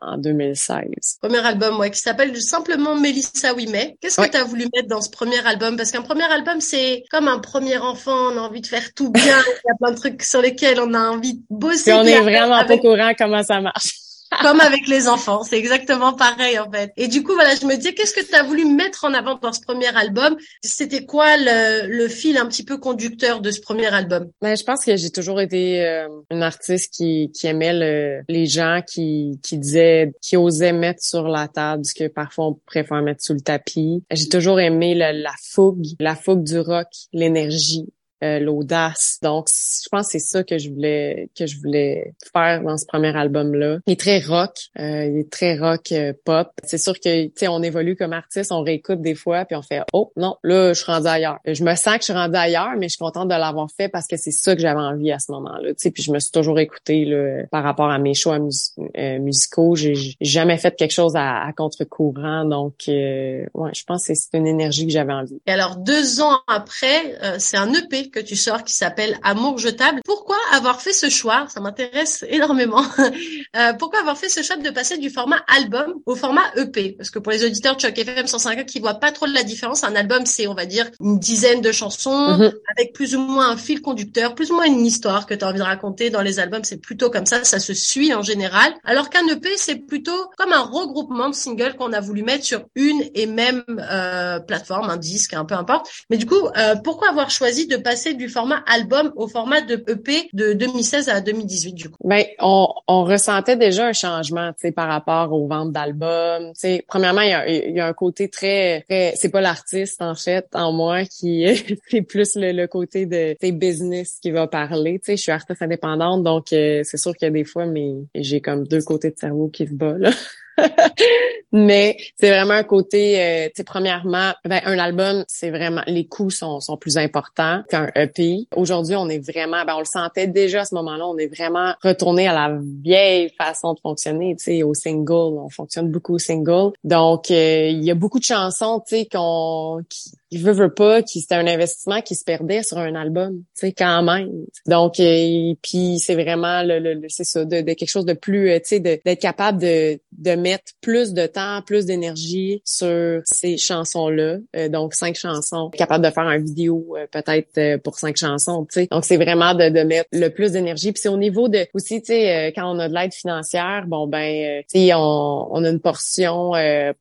en, en 2016. Premier album, ouais, qui s'appelle simplement Mélissa Ouimet. Qu'est-ce Ouais. que tu as voulu mettre dans ce premier album? Parce qu'un premier album, c'est comme un premier enfant, on a envie de faire tout bien, il y a plein de trucs sur lesquels on a envie de bosser. Puis on puis est vraiment pas avec- au courant comment ça marche. Comme avec les enfants, c'est exactement pareil en fait. Et du coup, voilà, je me disais, qu'est-ce que tu as voulu mettre en avant dans ce premier album? C'était quoi le, le, fil un petit peu conducteur de ce premier album? Ben, Je pense que j'ai toujours été euh, une artiste qui, qui aimait le, les gens qui, qui disaient, qui osaient mettre sur la table ce que parfois on préfère mettre sous le tapis. J'ai toujours aimé la fougue, la fougue du rock, l'énergie, euh, l'audace. Donc, je pense que c'est ça que je voulais que je voulais faire dans ce premier album là. Il est très rock, euh, il est très rock euh, pop. C'est sûr que tu sais on évolue comme artiste, on réécoute des fois puis on fait oh non, là je suis rendu ailleurs. Je me sens que je suis rendu ailleurs, mais je suis contente de l'avoir fait parce que c'est ça que j'avais envie à ce moment-là, tu sais puis je me suis toujours écoutée là, par rapport à mes choix musicaux, j'ai jamais fait quelque chose à, contre-courant donc ouais, je pense que c'est une énergie que j'avais envie. Et alors deux ans après, c'est un EP que tu sors qui s'appelle Amour jetable. Pourquoi avoir fait ce choix? Ça m'intéresse énormément. euh, pourquoi avoir fait ce choix de passer du format album au format EP Parce que pour les auditeurs de Choc FM 105 qui voient pas trop de la différence, un album c'est on va dire une dizaine de chansons mhm. avec plus ou moins un fil conducteur, plus ou moins une histoire que tu as envie de raconter. Dans les albums c'est plutôt comme ça, ça se suit en général. Alors qu'un EP c'est plutôt comme un regroupement de singles qu'on a voulu mettre sur une et même euh, plateforme, un disque, un peu importe. Mais du coup, euh, pourquoi avoir choisi de passer du format album au format de EP de 2016 à 2018 du coup? Ben, on, on ressentait déjà un changement, tu sais, par rapport aux ventes d'albums. Tu sais, premièrement, il y a, y a un côté très, très c'est pas l'artiste en fait en moi qui c'est plus le, côté de tes business qui va parler. Tu sais, je suis artiste indépendante, donc euh, c'est sûr qu'il y a des fois, mais j'ai comme deux côtés de cerveau qui se battent. Mais c'est vraiment un côté, euh, tu sais, premièrement, ben, un album, c'est vraiment, les coûts sont, sont plus importants qu'un EP. Aujourd'hui, on est vraiment, ben, on le sentait déjà à ce moment-là, on est vraiment retourné à la vieille façon de fonctionner, tu sais, au single. On fonctionne beaucoup au single. Donc, euh, il y a beaucoup de chansons, tu sais, qu'on, qui, il veut, veut pas, qui c'était un investissement qui se perdait sur un album, tu sais, quand même. Donc, euh, puis c'est vraiment le, le, c'est ça, de, de, quelque chose de plus, euh, tu sais, d'être capable de, de mettre plus de temps, plus d'énergie sur ces chansons-là. Euh, donc, cinq chansons, capable de faire un vidéo peut-être pour cinq chansons, tu sais. Donc, c'est vraiment de, de mettre le plus d'énergie. Puis c'est au niveau de aussi, tu sais, quand on a de l'aide financière, bon ben, tu sais, on, on a une portion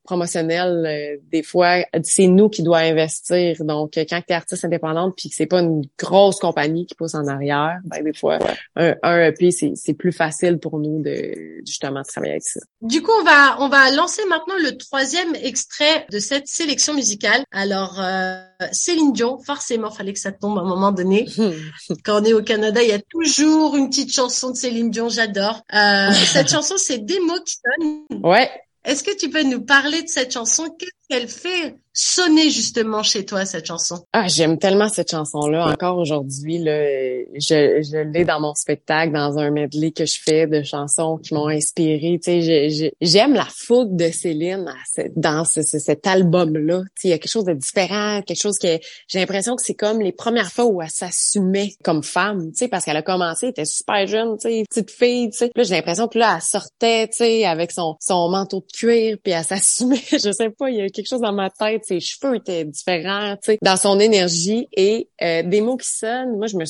promotionnelle. des fois, c'est nous qui doit investir donc, quand tu es artiste indépendante puis que c'est pas une grosse compagnie qui pousse en arrière, ben des fois, un, un EP, c'est plus facile pour nous de justement travailler avec ça. Du coup, on va on va lancer maintenant le troisième extrait de cette sélection musicale. Alors, euh, Céline Dion, forcément, fallait que ça tombe à un moment donné. Quand on est au Canada, il y a toujours une petite chanson de Céline Dion, j'adore. Euh, cette chanson, c'est Des mots qui sonnent. Ouais. Est-ce que tu peux nous parler de cette chanson? Qu'est-ce qu'elle fait sonner justement chez toi cette chanson Ah, j'aime tellement cette chanson-là. Encore aujourd'hui, là, je, je l'ai dans mon spectacle, dans un medley que je fais de chansons qui m'ont inspiré. Tu sais, j'aime la fougue de Céline dans ce, cet album-là. Tu sais, il y a quelque chose de différent, quelque chose que j'ai l'impression que c'est comme les premières fois où elle s'assumait comme femme. Tu sais, parce qu'elle a commencé, elle était super jeune, tu sais, petite fille. Tu sais, là j'ai l'impression que là elle sortait, tu sais, avec son son manteau de cuir, puis elle s'assumait. je sais pas, il y a quelque chose dans ma tête ses cheveux étaient différents, tu sais, dans son énergie et euh, des mots qui sonnent. Moi, je me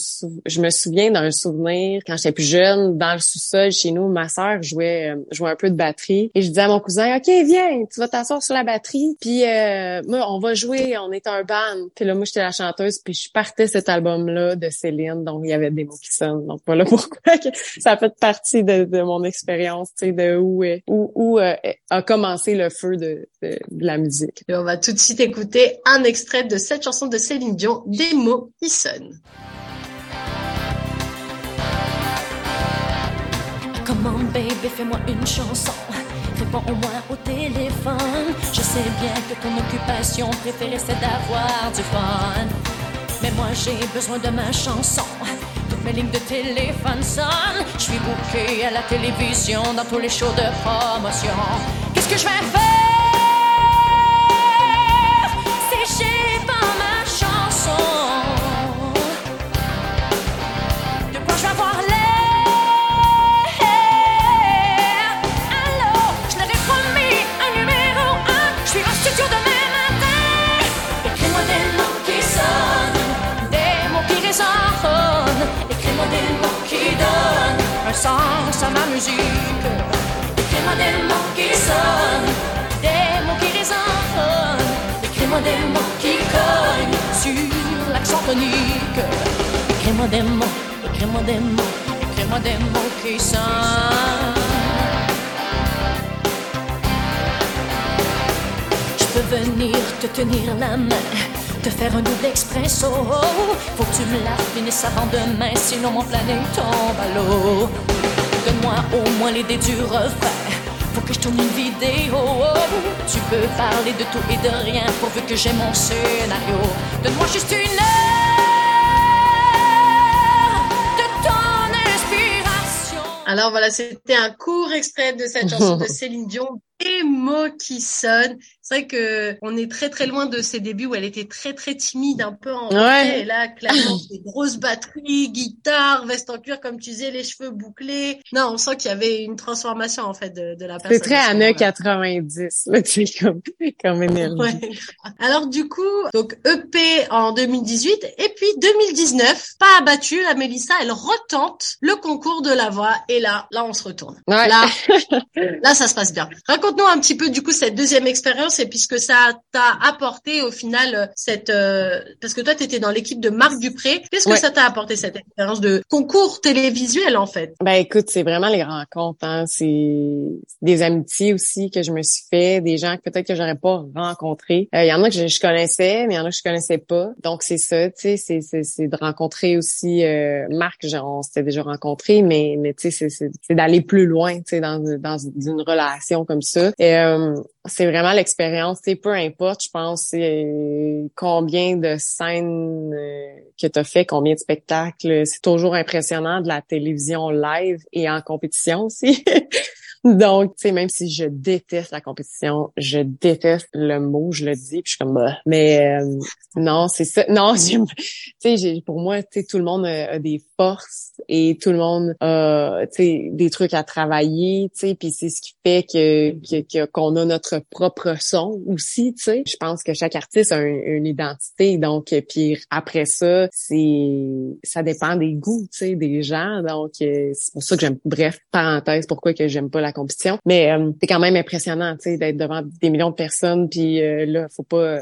je me souviens d'un souvenir quand j'étais plus jeune, dans le sous-sol chez nous, ma sœur jouait euh, jouait un peu de batterie et je disais à mon cousin, ok, viens, tu vas t'asseoir sur la batterie, puis euh, moi, on va jouer, on est un band. Puis là, moi, j'étais la chanteuse, puis je partais cet album-là de Céline, donc il y avait des mots qui sonnent. Donc voilà pourquoi ça fait partie de, de mon expérience, tu sais, de où où, où a commencé le feu de, de, la musique. Et on va tout de suite écouter un extrait de cette chanson de Céline Dion, Des mots qui sonnent. Comment baby, fais-moi une chanson. Réponds au moins au téléphone. Je sais bien que ton occupation préférée c'est d'avoir du fun. Mais moi j'ai besoin de ma chanson. Toutes mes lignes de téléphone sonnent. Je suis bouquée à la télévision dans tous les shows de promotion. Qu'est-ce que je vais faire? Je sais pas ma chanson, de quoi je vais parler. Allô, je n'avais promis un numéro un. Je suis en studio de même matin. Écris-moi des mots qui sonnent, des mots qui résonnent. Écris-moi des mots qui donnent un sens à ma musique. Écris-moi des mots qui sonnent, des mots qui résonnent. Écris-moi des mots qui cognent sur l'accent tonique. Écris-moi des mots, écris-moi des mots, écris-moi des mots qui sonnent. Je peux venir te tenir la main, te faire un double expresso. Faut que tu me la finisses avant demain, sinon mon planète tombe à l'eau. Donne-moi au moins l'idée du refrain. Faut que je tourne une vidéo. Tu peux parler de tout et de rien pourvu que j'ai mon scénario. Donne-moi juste une heure de ton inspiration. Alors voilà, c'était un court extrait de cette chanson de Céline Dion, Des mots qui sonnent. C'est vrai que on est très très loin de ses débuts où elle était très très timide, un peu en Ouais. Et là, clairement, des grosses batteries, guitare, veste en cuir, comme tu disais, les cheveux bouclés. Non, on sent qu'il y avait une transformation en fait de, de la personne. C'est très années moment-là. 90, là, sais, comme, comme énergie. Ouais. Alors du coup, donc EP en 2018 et puis 2019, pas abattu, la Mélissa, elle retente le concours de la voix et là, là on se retourne. Ouais. Là, là ça se passe bien. Raconte-nous un petit peu du coup cette deuxième expérience et puisque ça t'a apporté au final euh, cette euh, parce que toi tu étais dans l'équipe de Marc Dupré, qu'est-ce que Ouais. ça t'a apporté cette expérience de concours télévisuel en fait? Ben écoute, c'est vraiment les rencontres, hein. C'est des amitiés aussi que je me suis fait, des gens que peut-être que j'aurais pas rencontrés. Euh, Il y en a que je, je connaissais, mais il y en a que je connaissais pas. Donc c'est ça, tu sais, c'est, c'est, c'est de rencontrer aussi euh, Marc, genre, on s'était déjà rencontrés, mais mais tu sais, c'est d'aller plus loin, tu sais, dans dans une relation comme ça. Euh, c'est vraiment l'expérience, sais, peu importe, je pense, c'est combien de scènes euh, que tu as fait, combien de spectacles, c'est toujours impressionnant de la télévision live et en compétition aussi. Donc, tu sais, même si je déteste la compétition, je déteste le mot, je le dis, puis je suis comme, bah. mais euh, non, c'est ça. Non, tu sais, pour moi, tu sais, tout le monde a, des forces et tout le monde a, tu sais, des trucs à travailler, tu sais, puis c'est ce qui fait que que- qu'on a notre propre son aussi, tu sais. Je pense que chaque artiste a un- une identité, donc puis après ça, c'est ça dépend des goûts, tu sais, des gens, donc euh, c'est pour ça que j'aime. Bref, parenthèse, pourquoi que j'aime pas la compétition, mais euh, c'est quand même impressionnant, tu sais, d'être devant des millions de personnes, puis euh, là, faut pas, euh,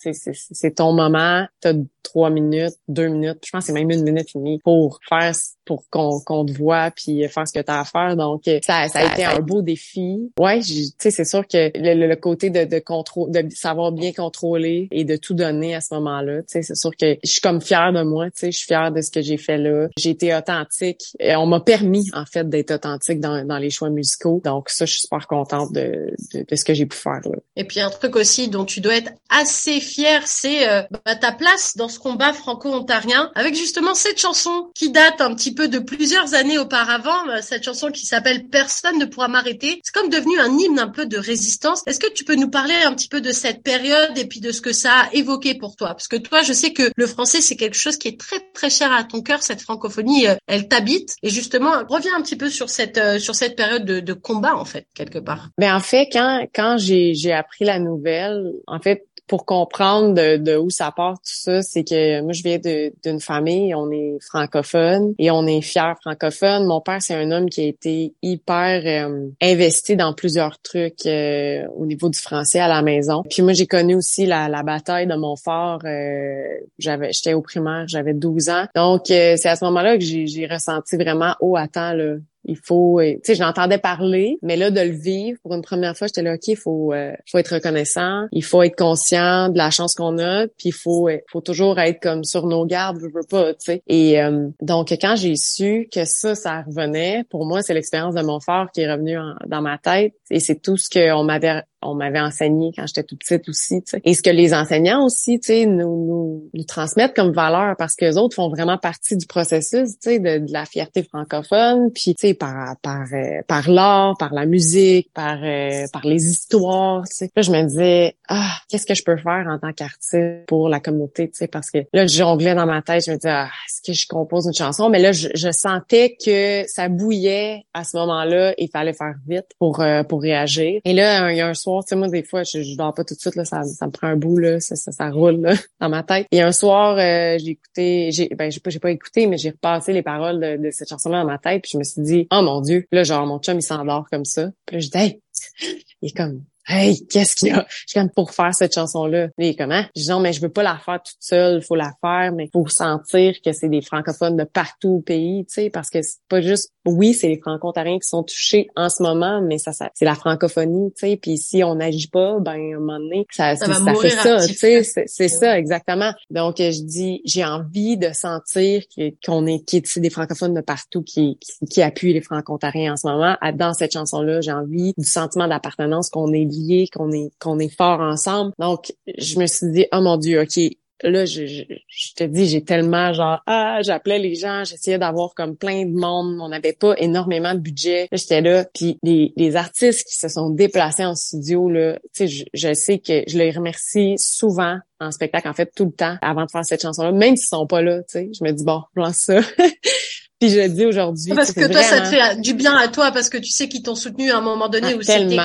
tu sais, c'est- ton moment, t'as trois minutes, deux minutes, je pense que c'est même une minute et demie pour faire, pour qu'on te voit, puis faire ce que t'as à faire. Donc, euh, ça, ça a été un beau défi. Ouais, tu sais, c'est sûr que le, le- le côté de, de contrôle, de savoir bien contrôler et de tout donner à ce moment-là, tu sais, c'est sûr que je suis comme fière de moi, tu sais, je suis fière de ce que j'ai fait là. J'ai été authentique. Et on m'a permis, en fait, d'être authentique dans, dans les choix musicaux. Donc, ça, je suis super contente de, de, de ce que j'ai pu faire là. Et puis un truc aussi dont tu dois être assez fier, c'est euh, bah, ta place dans ce combat franco-ontarien, avec justement cette chanson qui date un petit peu de plusieurs années auparavant, euh, cette chanson qui s'appelle Personne ne pourra m'arrêter. C'est comme devenu un hymne un peu de résistance. Est-ce que tu peux nous parler un petit peu de cette période et puis de ce que ça a évoqué pour toi? Parce que toi, je sais que le français, c'est quelque chose qui est très très cher à ton cœur. Cette francophonie, euh, elle t'habite. Et justement, reviens un petit peu sur cette sur cette période de, de combat en fait quelque part. Ben en fait, quand quand j'ai j'ai appris la nouvelle, en fait, pour comprendre de, de où ça part tout ça, c'est que moi je viens de- d'une famille, on est francophone et on est fiers francophones. Mon père c'est un homme qui a été hyper euh, investi dans plusieurs trucs euh, au niveau du français à la maison. Puis moi j'ai connu aussi la, la bataille de Montfort. Euh, j'avais j'étais au primaire, j'avais 12 ans. Donc euh, c'est à ce moment-là que j'ai j'ai ressenti vraiment oh attends là, il faut, euh, tu sais, je l'entendais parler, mais là de le vivre pour une première fois, j'étais là, ok, il faut, euh, faut être reconnaissant, il faut être conscient de la chance qu'on a, puis il faut, euh, faut toujours être comme sur nos gardes, je veux pas, tu sais. Et euh, donc quand j'ai su que ça, ça revenait, pour moi, c'est l'expérience de Montfort qui est revenue en- dans ma tête, et c'est tout ce qu'on m'avait on m'avait enseigné quand j'étais toute petite aussi. Et ce que les enseignants aussi, nous, nous, nous transmettent comme valeur parce que les autres font vraiment partie du processus, de, de la fierté francophone, puis par par euh, par l'art, par la musique, par euh, par les histoires. Là, je me disais, ah, qu'est-ce que je peux faire en tant qu'artiste pour la communauté, parce que là, je jonglais dans ma tête, je me disais, ah, est-ce que je compose une chanson? Mais là, je, je sentais que ça bouillait à ce moment-là, il fallait faire vite pour euh, pour réagir. Et là, il y a un soir tu sais, moi, des fois, je, je dors pas tout de suite, là, ça, ça me prend un bout, là, ça, ça, ça roule là, dans ma tête. Et un soir, euh, j'ai écouté, j'ai ben j'ai pas, j'ai pas écouté, mais j'ai repassé les paroles de, de cette chanson-là dans ma tête, puis je me suis dit, oh mon Dieu, là, genre, mon chum, il s'endort comme ça. Puis là, je dis, hey, il est comme Hey, qu'est-ce qu'il y a? Je suis pour faire cette chanson-là. Mais comment? Je dis non, mais je veux pas la faire toute seule, faut la faire, mais faut sentir que c'est des francophones de partout au pays, tu sais, parce que c'est pas juste, oui, c'est les franco-ontariens qui sont touchés en ce moment, mais ça, ça c'est la francophonie, tu sais, puis si on n'agit pas, ben, à un moment donné, ça, ça, fait ça, tu sais, c'est ça, exactement. Donc, je dis, j'ai envie de sentir qu'on est, qui est des francophones de partout qui, qui, qui appuient les franco-ontariens en ce moment. Dans cette chanson-là, j'ai envie du sentiment d'appartenance qu'on est qu'on est qu'on est fort ensemble. Donc, je me suis dit, oh mon Dieu, ok, là, je, je, te dis, j'ai tellement genre, ah, j'appelais les gens, j'essayais d'avoir comme plein de monde, on n'avait pas énormément de budget. J'étais là, puis les, les artistes qui se sont déplacés en studio, là, tu sais, je, je, sais que je les remercie souvent en spectacle, en fait, tout le temps, avant de faire cette chanson-là, même s'ils sont pas là, tu sais. Je me dis, bon, je lance ça. Puis je le dis aujourd'hui. Parce que toi, ça te fait du bien à toi parce que tu sais qu'ils t'ont soutenu à un moment donné ah, où c'était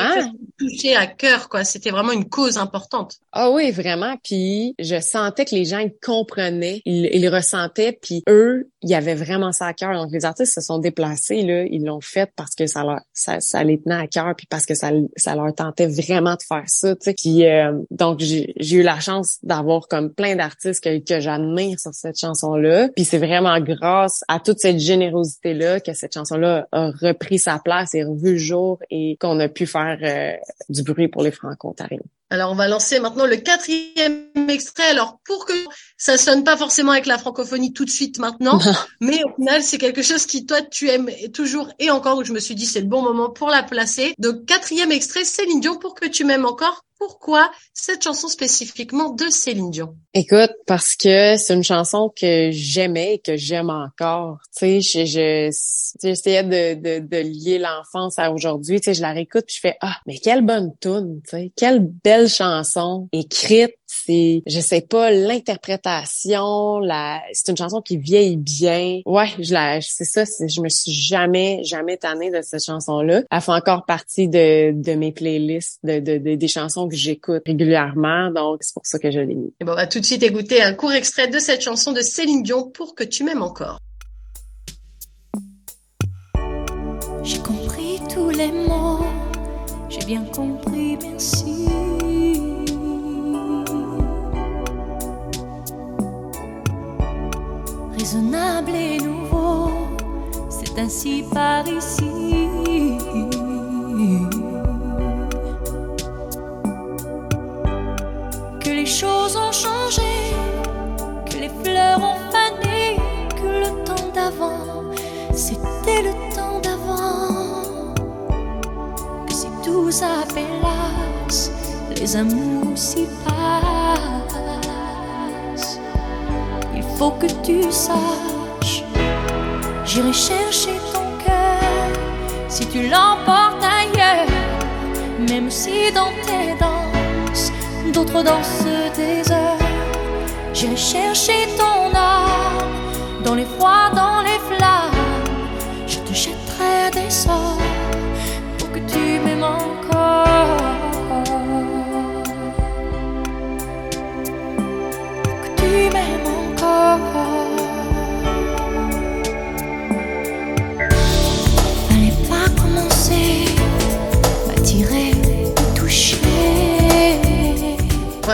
touché à cœur, quoi. C'était vraiment une cause importante. Ah oui, vraiment. Puis je sentais que les gens ils comprenaient, ils, ils ressentaient, puis eux, il y avait vraiment ça à cœur. Donc les artistes se sont déplacés là, ils l'ont fait parce que ça leur ça, ça les tenait à cœur, puis parce que ça ça leur tentait vraiment de faire ça. Tu sais. Puis euh, donc j'ai eu la chance d'avoir comme plein d'artistes que, que j'admire sur cette chanson là. Puis c'est vraiment grâce à toute cette générosité-là que cette chanson-là a repris sa place et revu le jour et qu'on a pu faire euh, du bruit pour les franco-ontariens. Alors, on va lancer maintenant le quatrième extrait. Alors, pour que ça sonne pas forcément avec la francophonie tout de suite maintenant, mais au final, c'est quelque chose qui, toi, tu aimes toujours et encore, où je me suis dit, c'est le bon moment pour la placer. Donc, quatrième extrait, Céline Dion, pour que tu m'aimes encore pourquoi cette chanson spécifiquement de Céline Dion? Écoute, parce que c'est une chanson que j'aimais et que j'aime encore. Tu sais, je, j'essayais de, de, de, lier l'enfance à aujourd'hui. Tu sais, je la réécoute je fais ah, mais quelle bonne tune, tu sais, quelle belle chanson écrite c'est je sais pas l'interprétation la c'est une chanson qui vieillit bien. Ouais je la c'est ça je me suis jamais jamais tannée de cette chanson là elle fait encore partie de, de mes playlists de, de, des chansons que j'écoute régulièrement donc c'est pour ça que je l'ai mis. Et bon on va tout de suite écouter un court extrait de cette chanson de Céline Dion pour que tu m'aimes encore. J'ai compris tous les mots. J'ai bien compris merci raisonnable et nouveau, c'est ainsi par ici. Que les choses ont changé, que les fleurs ont fané, que le temps d'avant, c'était le temps d'avant. Que si tout s'appelasse, les amours s'y passent faut que tu saches. J'irai chercher ton cœur si tu l'emportes ailleurs, même si dans tes danses, d'autres dansent des heures. J'irai chercher ton âme dans les froids, dans les flammes.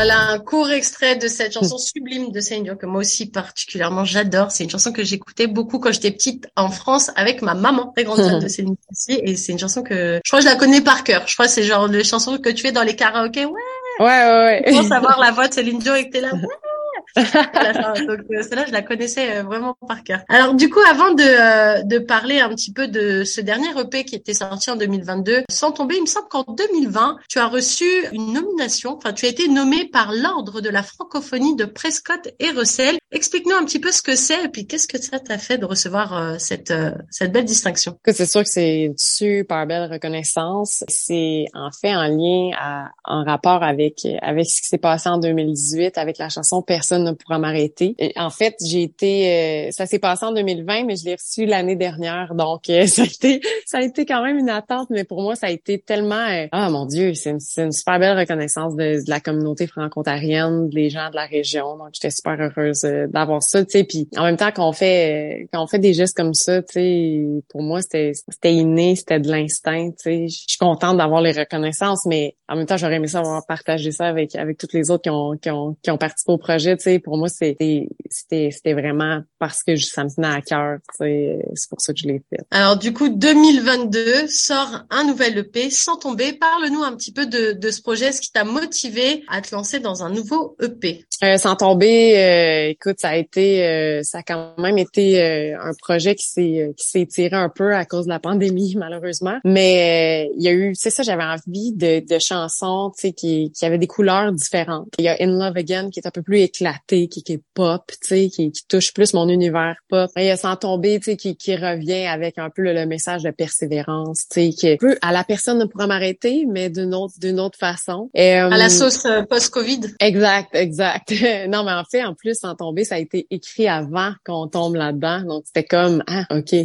Voilà un court extrait de cette chanson sublime de Céline Dion que moi aussi particulièrement j'adore. C'est une chanson que j'écoutais beaucoup quand j'étais petite en France avec ma maman, très grande fan de Céline Dion aussi. Et c'est une chanson que je crois que je la connais par cœur. Je crois que c'est genre de chanson que tu fais dans les karaokés. Ouais. Ouais, ouais, ouais. Pour savoir la voix de Céline Dion et que t'es là. Ouais. Donc euh, celle-là, je la connaissais euh, vraiment par cœur. Alors du coup, avant de, euh, de parler un petit peu de ce dernier EP qui était sorti en 2022, sans tomber, il me semble qu'en 2020, tu as reçu une nomination, enfin tu as été nommé par l'Ordre de la francophonie de Prescott et Russell. Explique-nous un petit peu ce que c'est et puis qu'est-ce que ça t'a fait de recevoir cette, cette belle distinction? C'est sûr que c'est une super belle reconnaissance. C'est en fait en lien, à, en rapport avec, avec ce qui s'est passé en 2018 avec la chanson Personne personne ne pourra m'arrêter. En fait, j'ai été, euh, ça s'est passé en 2020, mais je l'ai reçu l'année dernière, donc euh, ça a été, ça a été quand même une attente, mais pour moi, ça a été tellement, euh, ah mon Dieu, c'est une, super belle reconnaissance de, la communauté franco-ontarienne, des gens de la région, donc j'étais super heureuse d'avoir ça, tu sais, puis en même temps qu'on fait, quand on fait des gestes comme ça, tu sais, pour moi c'était, c'était inné, c'était de l'instinct, tu sais, je suis contente d'avoir les reconnaissances, mais en même temps, j'aurais aimé ça avoir partagé ça avec avec toutes les autres qui ont qui ont qui ont participé au projet. Tu sais, pour moi, c'était c'était c'était vraiment parce que ça me tenait à cœur. C'est pour ça que je l'ai fait. Alors du coup, 2022 sort un nouvel EP sans tomber. Parle-nous un petit peu de de ce projet, ce qui t'a motivé à te lancer dans un nouveau EP. Euh, sans tomber, euh, écoute, ça a été euh, ça a quand même été euh, un projet qui s'est qui s'est tiré un peu à cause de la pandémie malheureusement. Mais il y a eu, c'est ça, j'avais envie de, de chansons, tu sais, qui qui avaient des couleurs différentes. Il y a In Love Again qui est un peu plus éclaté, qui, qui est pop, tu sais, qui, qui, touche plus mon univers pop. a Sans tomber, tu sais, qui, qui revient avec un peu le, message de persévérance, tu sais, qui est peu à la personne ne pourra m'arrêter, mais d'une autre d'une autre façon. Et, à la euh, sauce euh, post-Covid. Exact, exact. non, mais en fait, en plus, Sans tomber, ça a été écrit avant qu'on tombe là-dedans, donc c'était comme ah ok,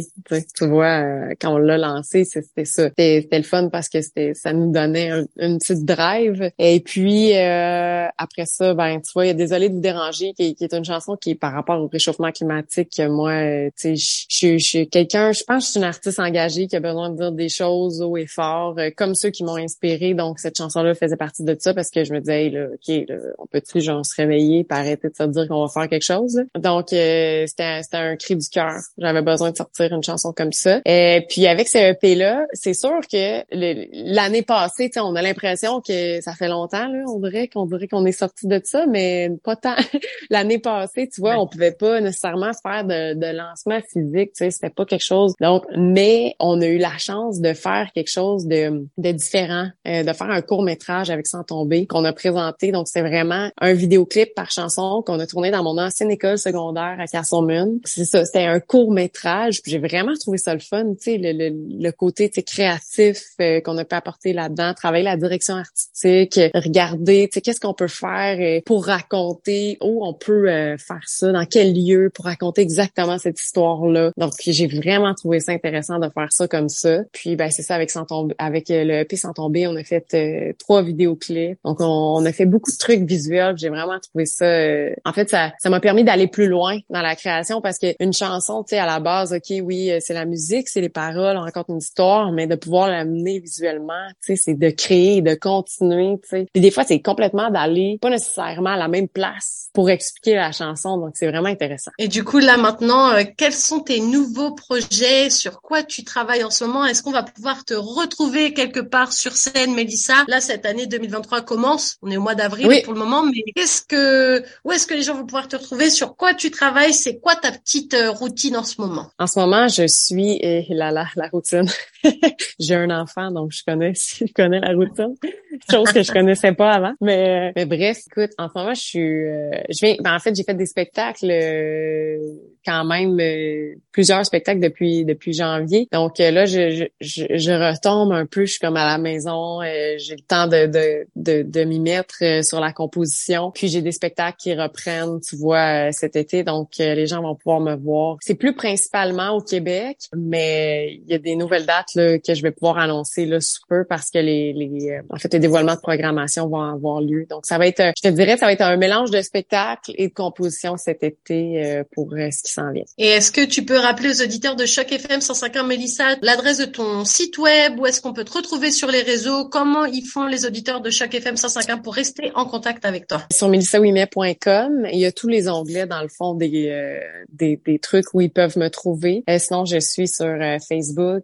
tu vois, euh, quand on l'a lancé, c'était ça, c'était le fun parce que c'était ça nous donnait une petite drive. Et puis euh, après ça, ben tu vois, il y a Désolé de vous déranger, qui, est une chanson qui est par rapport au réchauffement climatique. Moi, euh, tu sais, je suis quelqu'un, je pense que je suis une artiste engagée qui a besoin de dire des choses haut et fort, euh, comme ceux qui m'ont inspiré. Donc cette chanson-là faisait partie de ça parce que je me disais, hey, là, ok, on peut-tu genre se réveiller, et arrêter de se dire qu'on va faire quelque chose. Donc c'était c'était un cri du cœur. J'avais besoin de sortir une chanson comme ça. Et puis avec ce EP là, c'est sûr que l'année passée, on a l'impression que ça fait longtemps là, on dirait qu'on dirait qu'on est sorti de ça, mais pas tant. L'année passée, tu vois, on pouvait pas nécessairement faire de, de lancement physique, tu sais, c'était pas quelque chose. Donc, mais on a eu la chance de faire quelque chose de, de différent, euh, de faire un court métrage avec Sans tomber qu'on a présenté. Donc, c'est vraiment un vidéoclip par chanson qu'on a tourné dans mon ancienne école secondaire à Castleman. C'est ça, c'était un court métrage. J'ai vraiment trouvé ça le fun, tu sais, le, le, le côté créatif euh, qu'on a pu apporter là-dedans, travailler la direction artistique, regarder, tu sais, qu'est-ce qu'on peut faire euh, pour raconter, où on peut euh, faire ça, dans quel lieu pour raconter exactement cette histoire-là. Donc, j'ai vraiment trouvé ça intéressant de faire ça comme ça. Puis, ben, c'est ça avec Sans tomber, avec euh, le EP Sans tomber, on a fait trois vidéoclips. Donc, on, a fait beaucoup de trucs visuels. J'ai vraiment trouvé ça. en fait, ça, m'a permis d'aller plus loin dans la création parce qu'une chanson, tu sais, à la base, ok, oui, c'est la musique, c'est les paroles, on raconte une histoire, mais de pouvoir l'amener visuellement, tu sais, c'est de créer, de continuer, tu sais. Des fois, c'est complètement d'aller pas nécessairement à la même place pour expliquer la chanson. Donc, c'est vraiment intéressant. Et du coup, là, maintenant, euh, quels sont tes nouveaux projets? Sur quoi tu travailles en ce moment? Est-ce qu'on va pouvoir te retrouver quelque part sur scène, Mélissa? Là, cette année 2023 commence. On est au mois d'avril pour le moment, mais qu'est-ce que, où est-ce que les gens vont pouvoir te retrouver? Sur quoi tu travailles? C'est quoi ta petite euh, routine en ce moment? En ce moment, je suis, et là, là, la routine. J'ai un enfant, donc je connais, je connais la routine. Chose que je connaissais pas avant. Mais, mais bref, écoute, en ce moment, je suis, euh, je viens, ben, en fait, j'ai fait des spectacles euh, quand même euh, plusieurs spectacles depuis depuis janvier. Donc là, je, je, je, retombe un peu. Je suis comme à la maison. j'ai le temps de de de, de m'y mettre sur la composition. Puis j'ai des spectacles qui reprennent, tu vois, cet été. Donc les gens vont pouvoir me voir. C'est plus principalement au Québec, mais il y a des nouvelles dates là, que je vais pouvoir annoncer là sous peu parce que les les en fait les dévoilements de programmation vont avoir lieu. Donc ça va être, je te dirais, ça va être un mélange de spectacle et de composition cet été euh, pour euh, ce qui s'en vient. Et est-ce que tu peux rappeler aux auditeurs de Choc FM 105.1 Mélissa l'adresse de ton site web, où est-ce qu'on peut te retrouver sur les réseaux, comment ils font les auditeurs de Choc FM 105.1 pour rester en contact avec toi? Sur melissaouimet.com, il y a tous les onglets dans le fond des, euh, des, des, trucs où ils peuvent me trouver. sinon, je suis sur Facebook,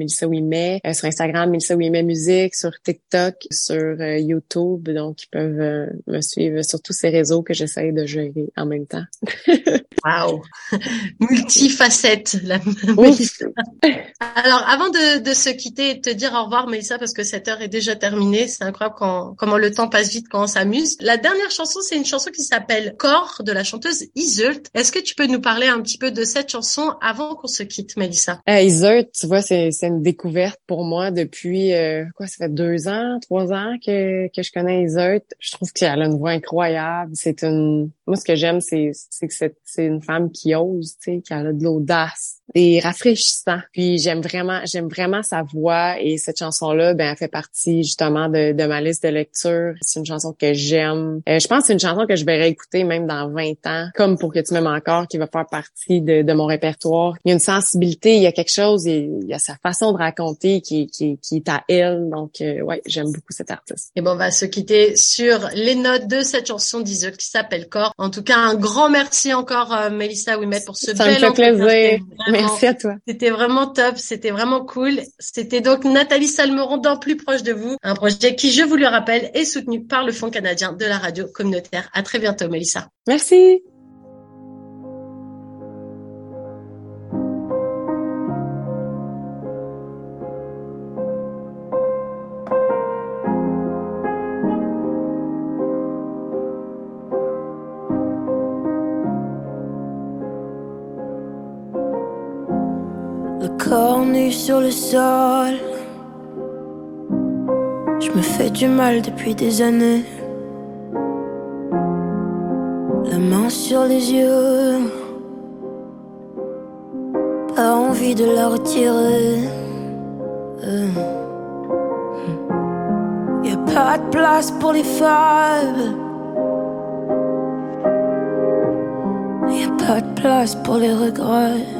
Mélissa Ouimet, sur Instagram, Mélissa Ouimet Musique, sur TikTok, sur YouTube, donc ils peuvent me suivre sur tous ces réseaux que j'essaye de gérer en même temps. wow! Multifacette, la Alors, avant de, de, se quitter et de te dire au revoir, Mélissa, parce que cette heure est déjà terminée, c'est incroyable quand, comment le temps passe vite quand on s'amuse. La dernière chanson, c'est une chanson qui s'appelle Corps de la chanteuse Isult. Est-ce que tu peux nous parler un petit peu de cette chanson avant qu'on se quitte, Mélissa? Euh, Isult, tu vois, c'est une découverte pour moi depuis, euh, quoi, ça fait deux ans, trois ans que, que je connais Isult. Je trouve qu'elle a une voix incroyable. C'est une moi, ce que j'aime, c'est, c'est que c'est, c'est une femme qui ose, tu sais, qui a de l'audace, et rafraîchissant. Puis j'aime vraiment, j'aime vraiment sa voix et cette chanson-là, ben, elle fait partie justement de, de ma liste de lecture. C'est une chanson que j'aime. Euh, je pense que c'est une chanson que je vais réécouter même dans 20 ans, comme pour que tu m'aimes encore, qui va faire partie de, de, mon répertoire. Il y a une sensibilité, il y a quelque chose, il y a sa façon de raconter qui, qui, qui est à elle. Donc, euh, ouais, j'aime beaucoup cet artiste. Et bon, on va se quitter sur les notes de cette chanson d'Iseult qui s'appelle Corps. En tout cas, un grand merci encore, euh, Mélissa Ouimet, pour ce Ça bel me fait plaisir. Merci à toi. C'était vraiment top, c'était vraiment cool. C'était donc Nathalie Salmeron dans Plus proche de vous, un projet qui, je vous le rappelle, est soutenu par le Fonds canadien de la radio communautaire. À très bientôt, Mélissa. Merci. Sur le sol. Je me fais du mal depuis des années. La main sur les yeux. Pas envie de la retirer. Euh. Y a pas de place pour les femmes. Y a pas de place pour les regrets.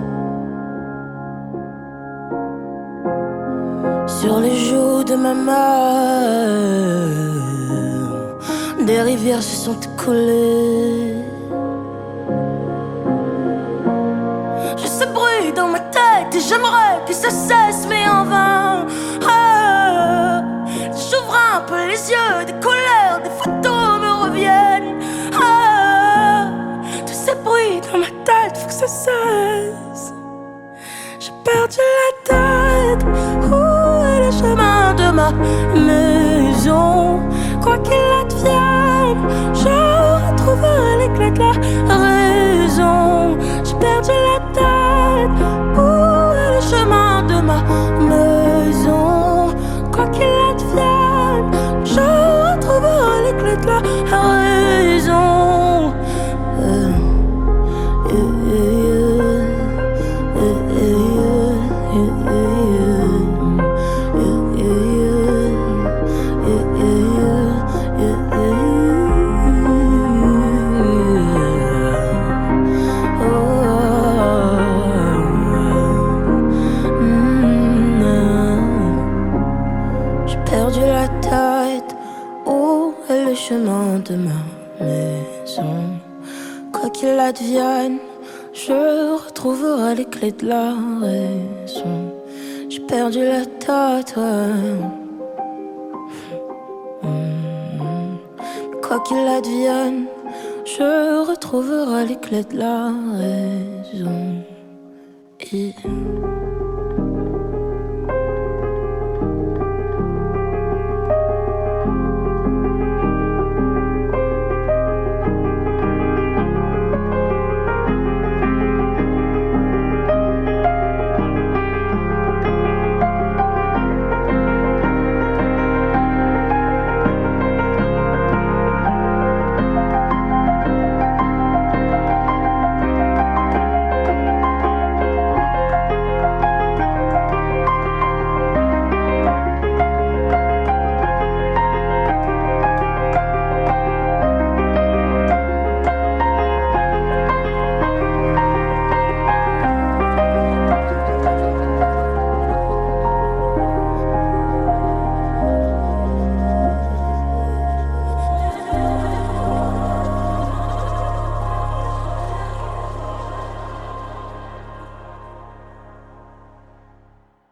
des rivières se sont écoulées. Je sais bruit dans ma tête et j'aimerais que ça cesse, mais en vain. Ah, J'ouvre un peu les yeux, des couleurs, des photos me reviennent. Ah, tous ces bruits dans ma tête, faut que ça cesse. J'ai perdu la tête. Ma maison? Quoi qu'il advienne, je retrouverai de la raison. J'ai perdu la tête. Où est le chemin de ma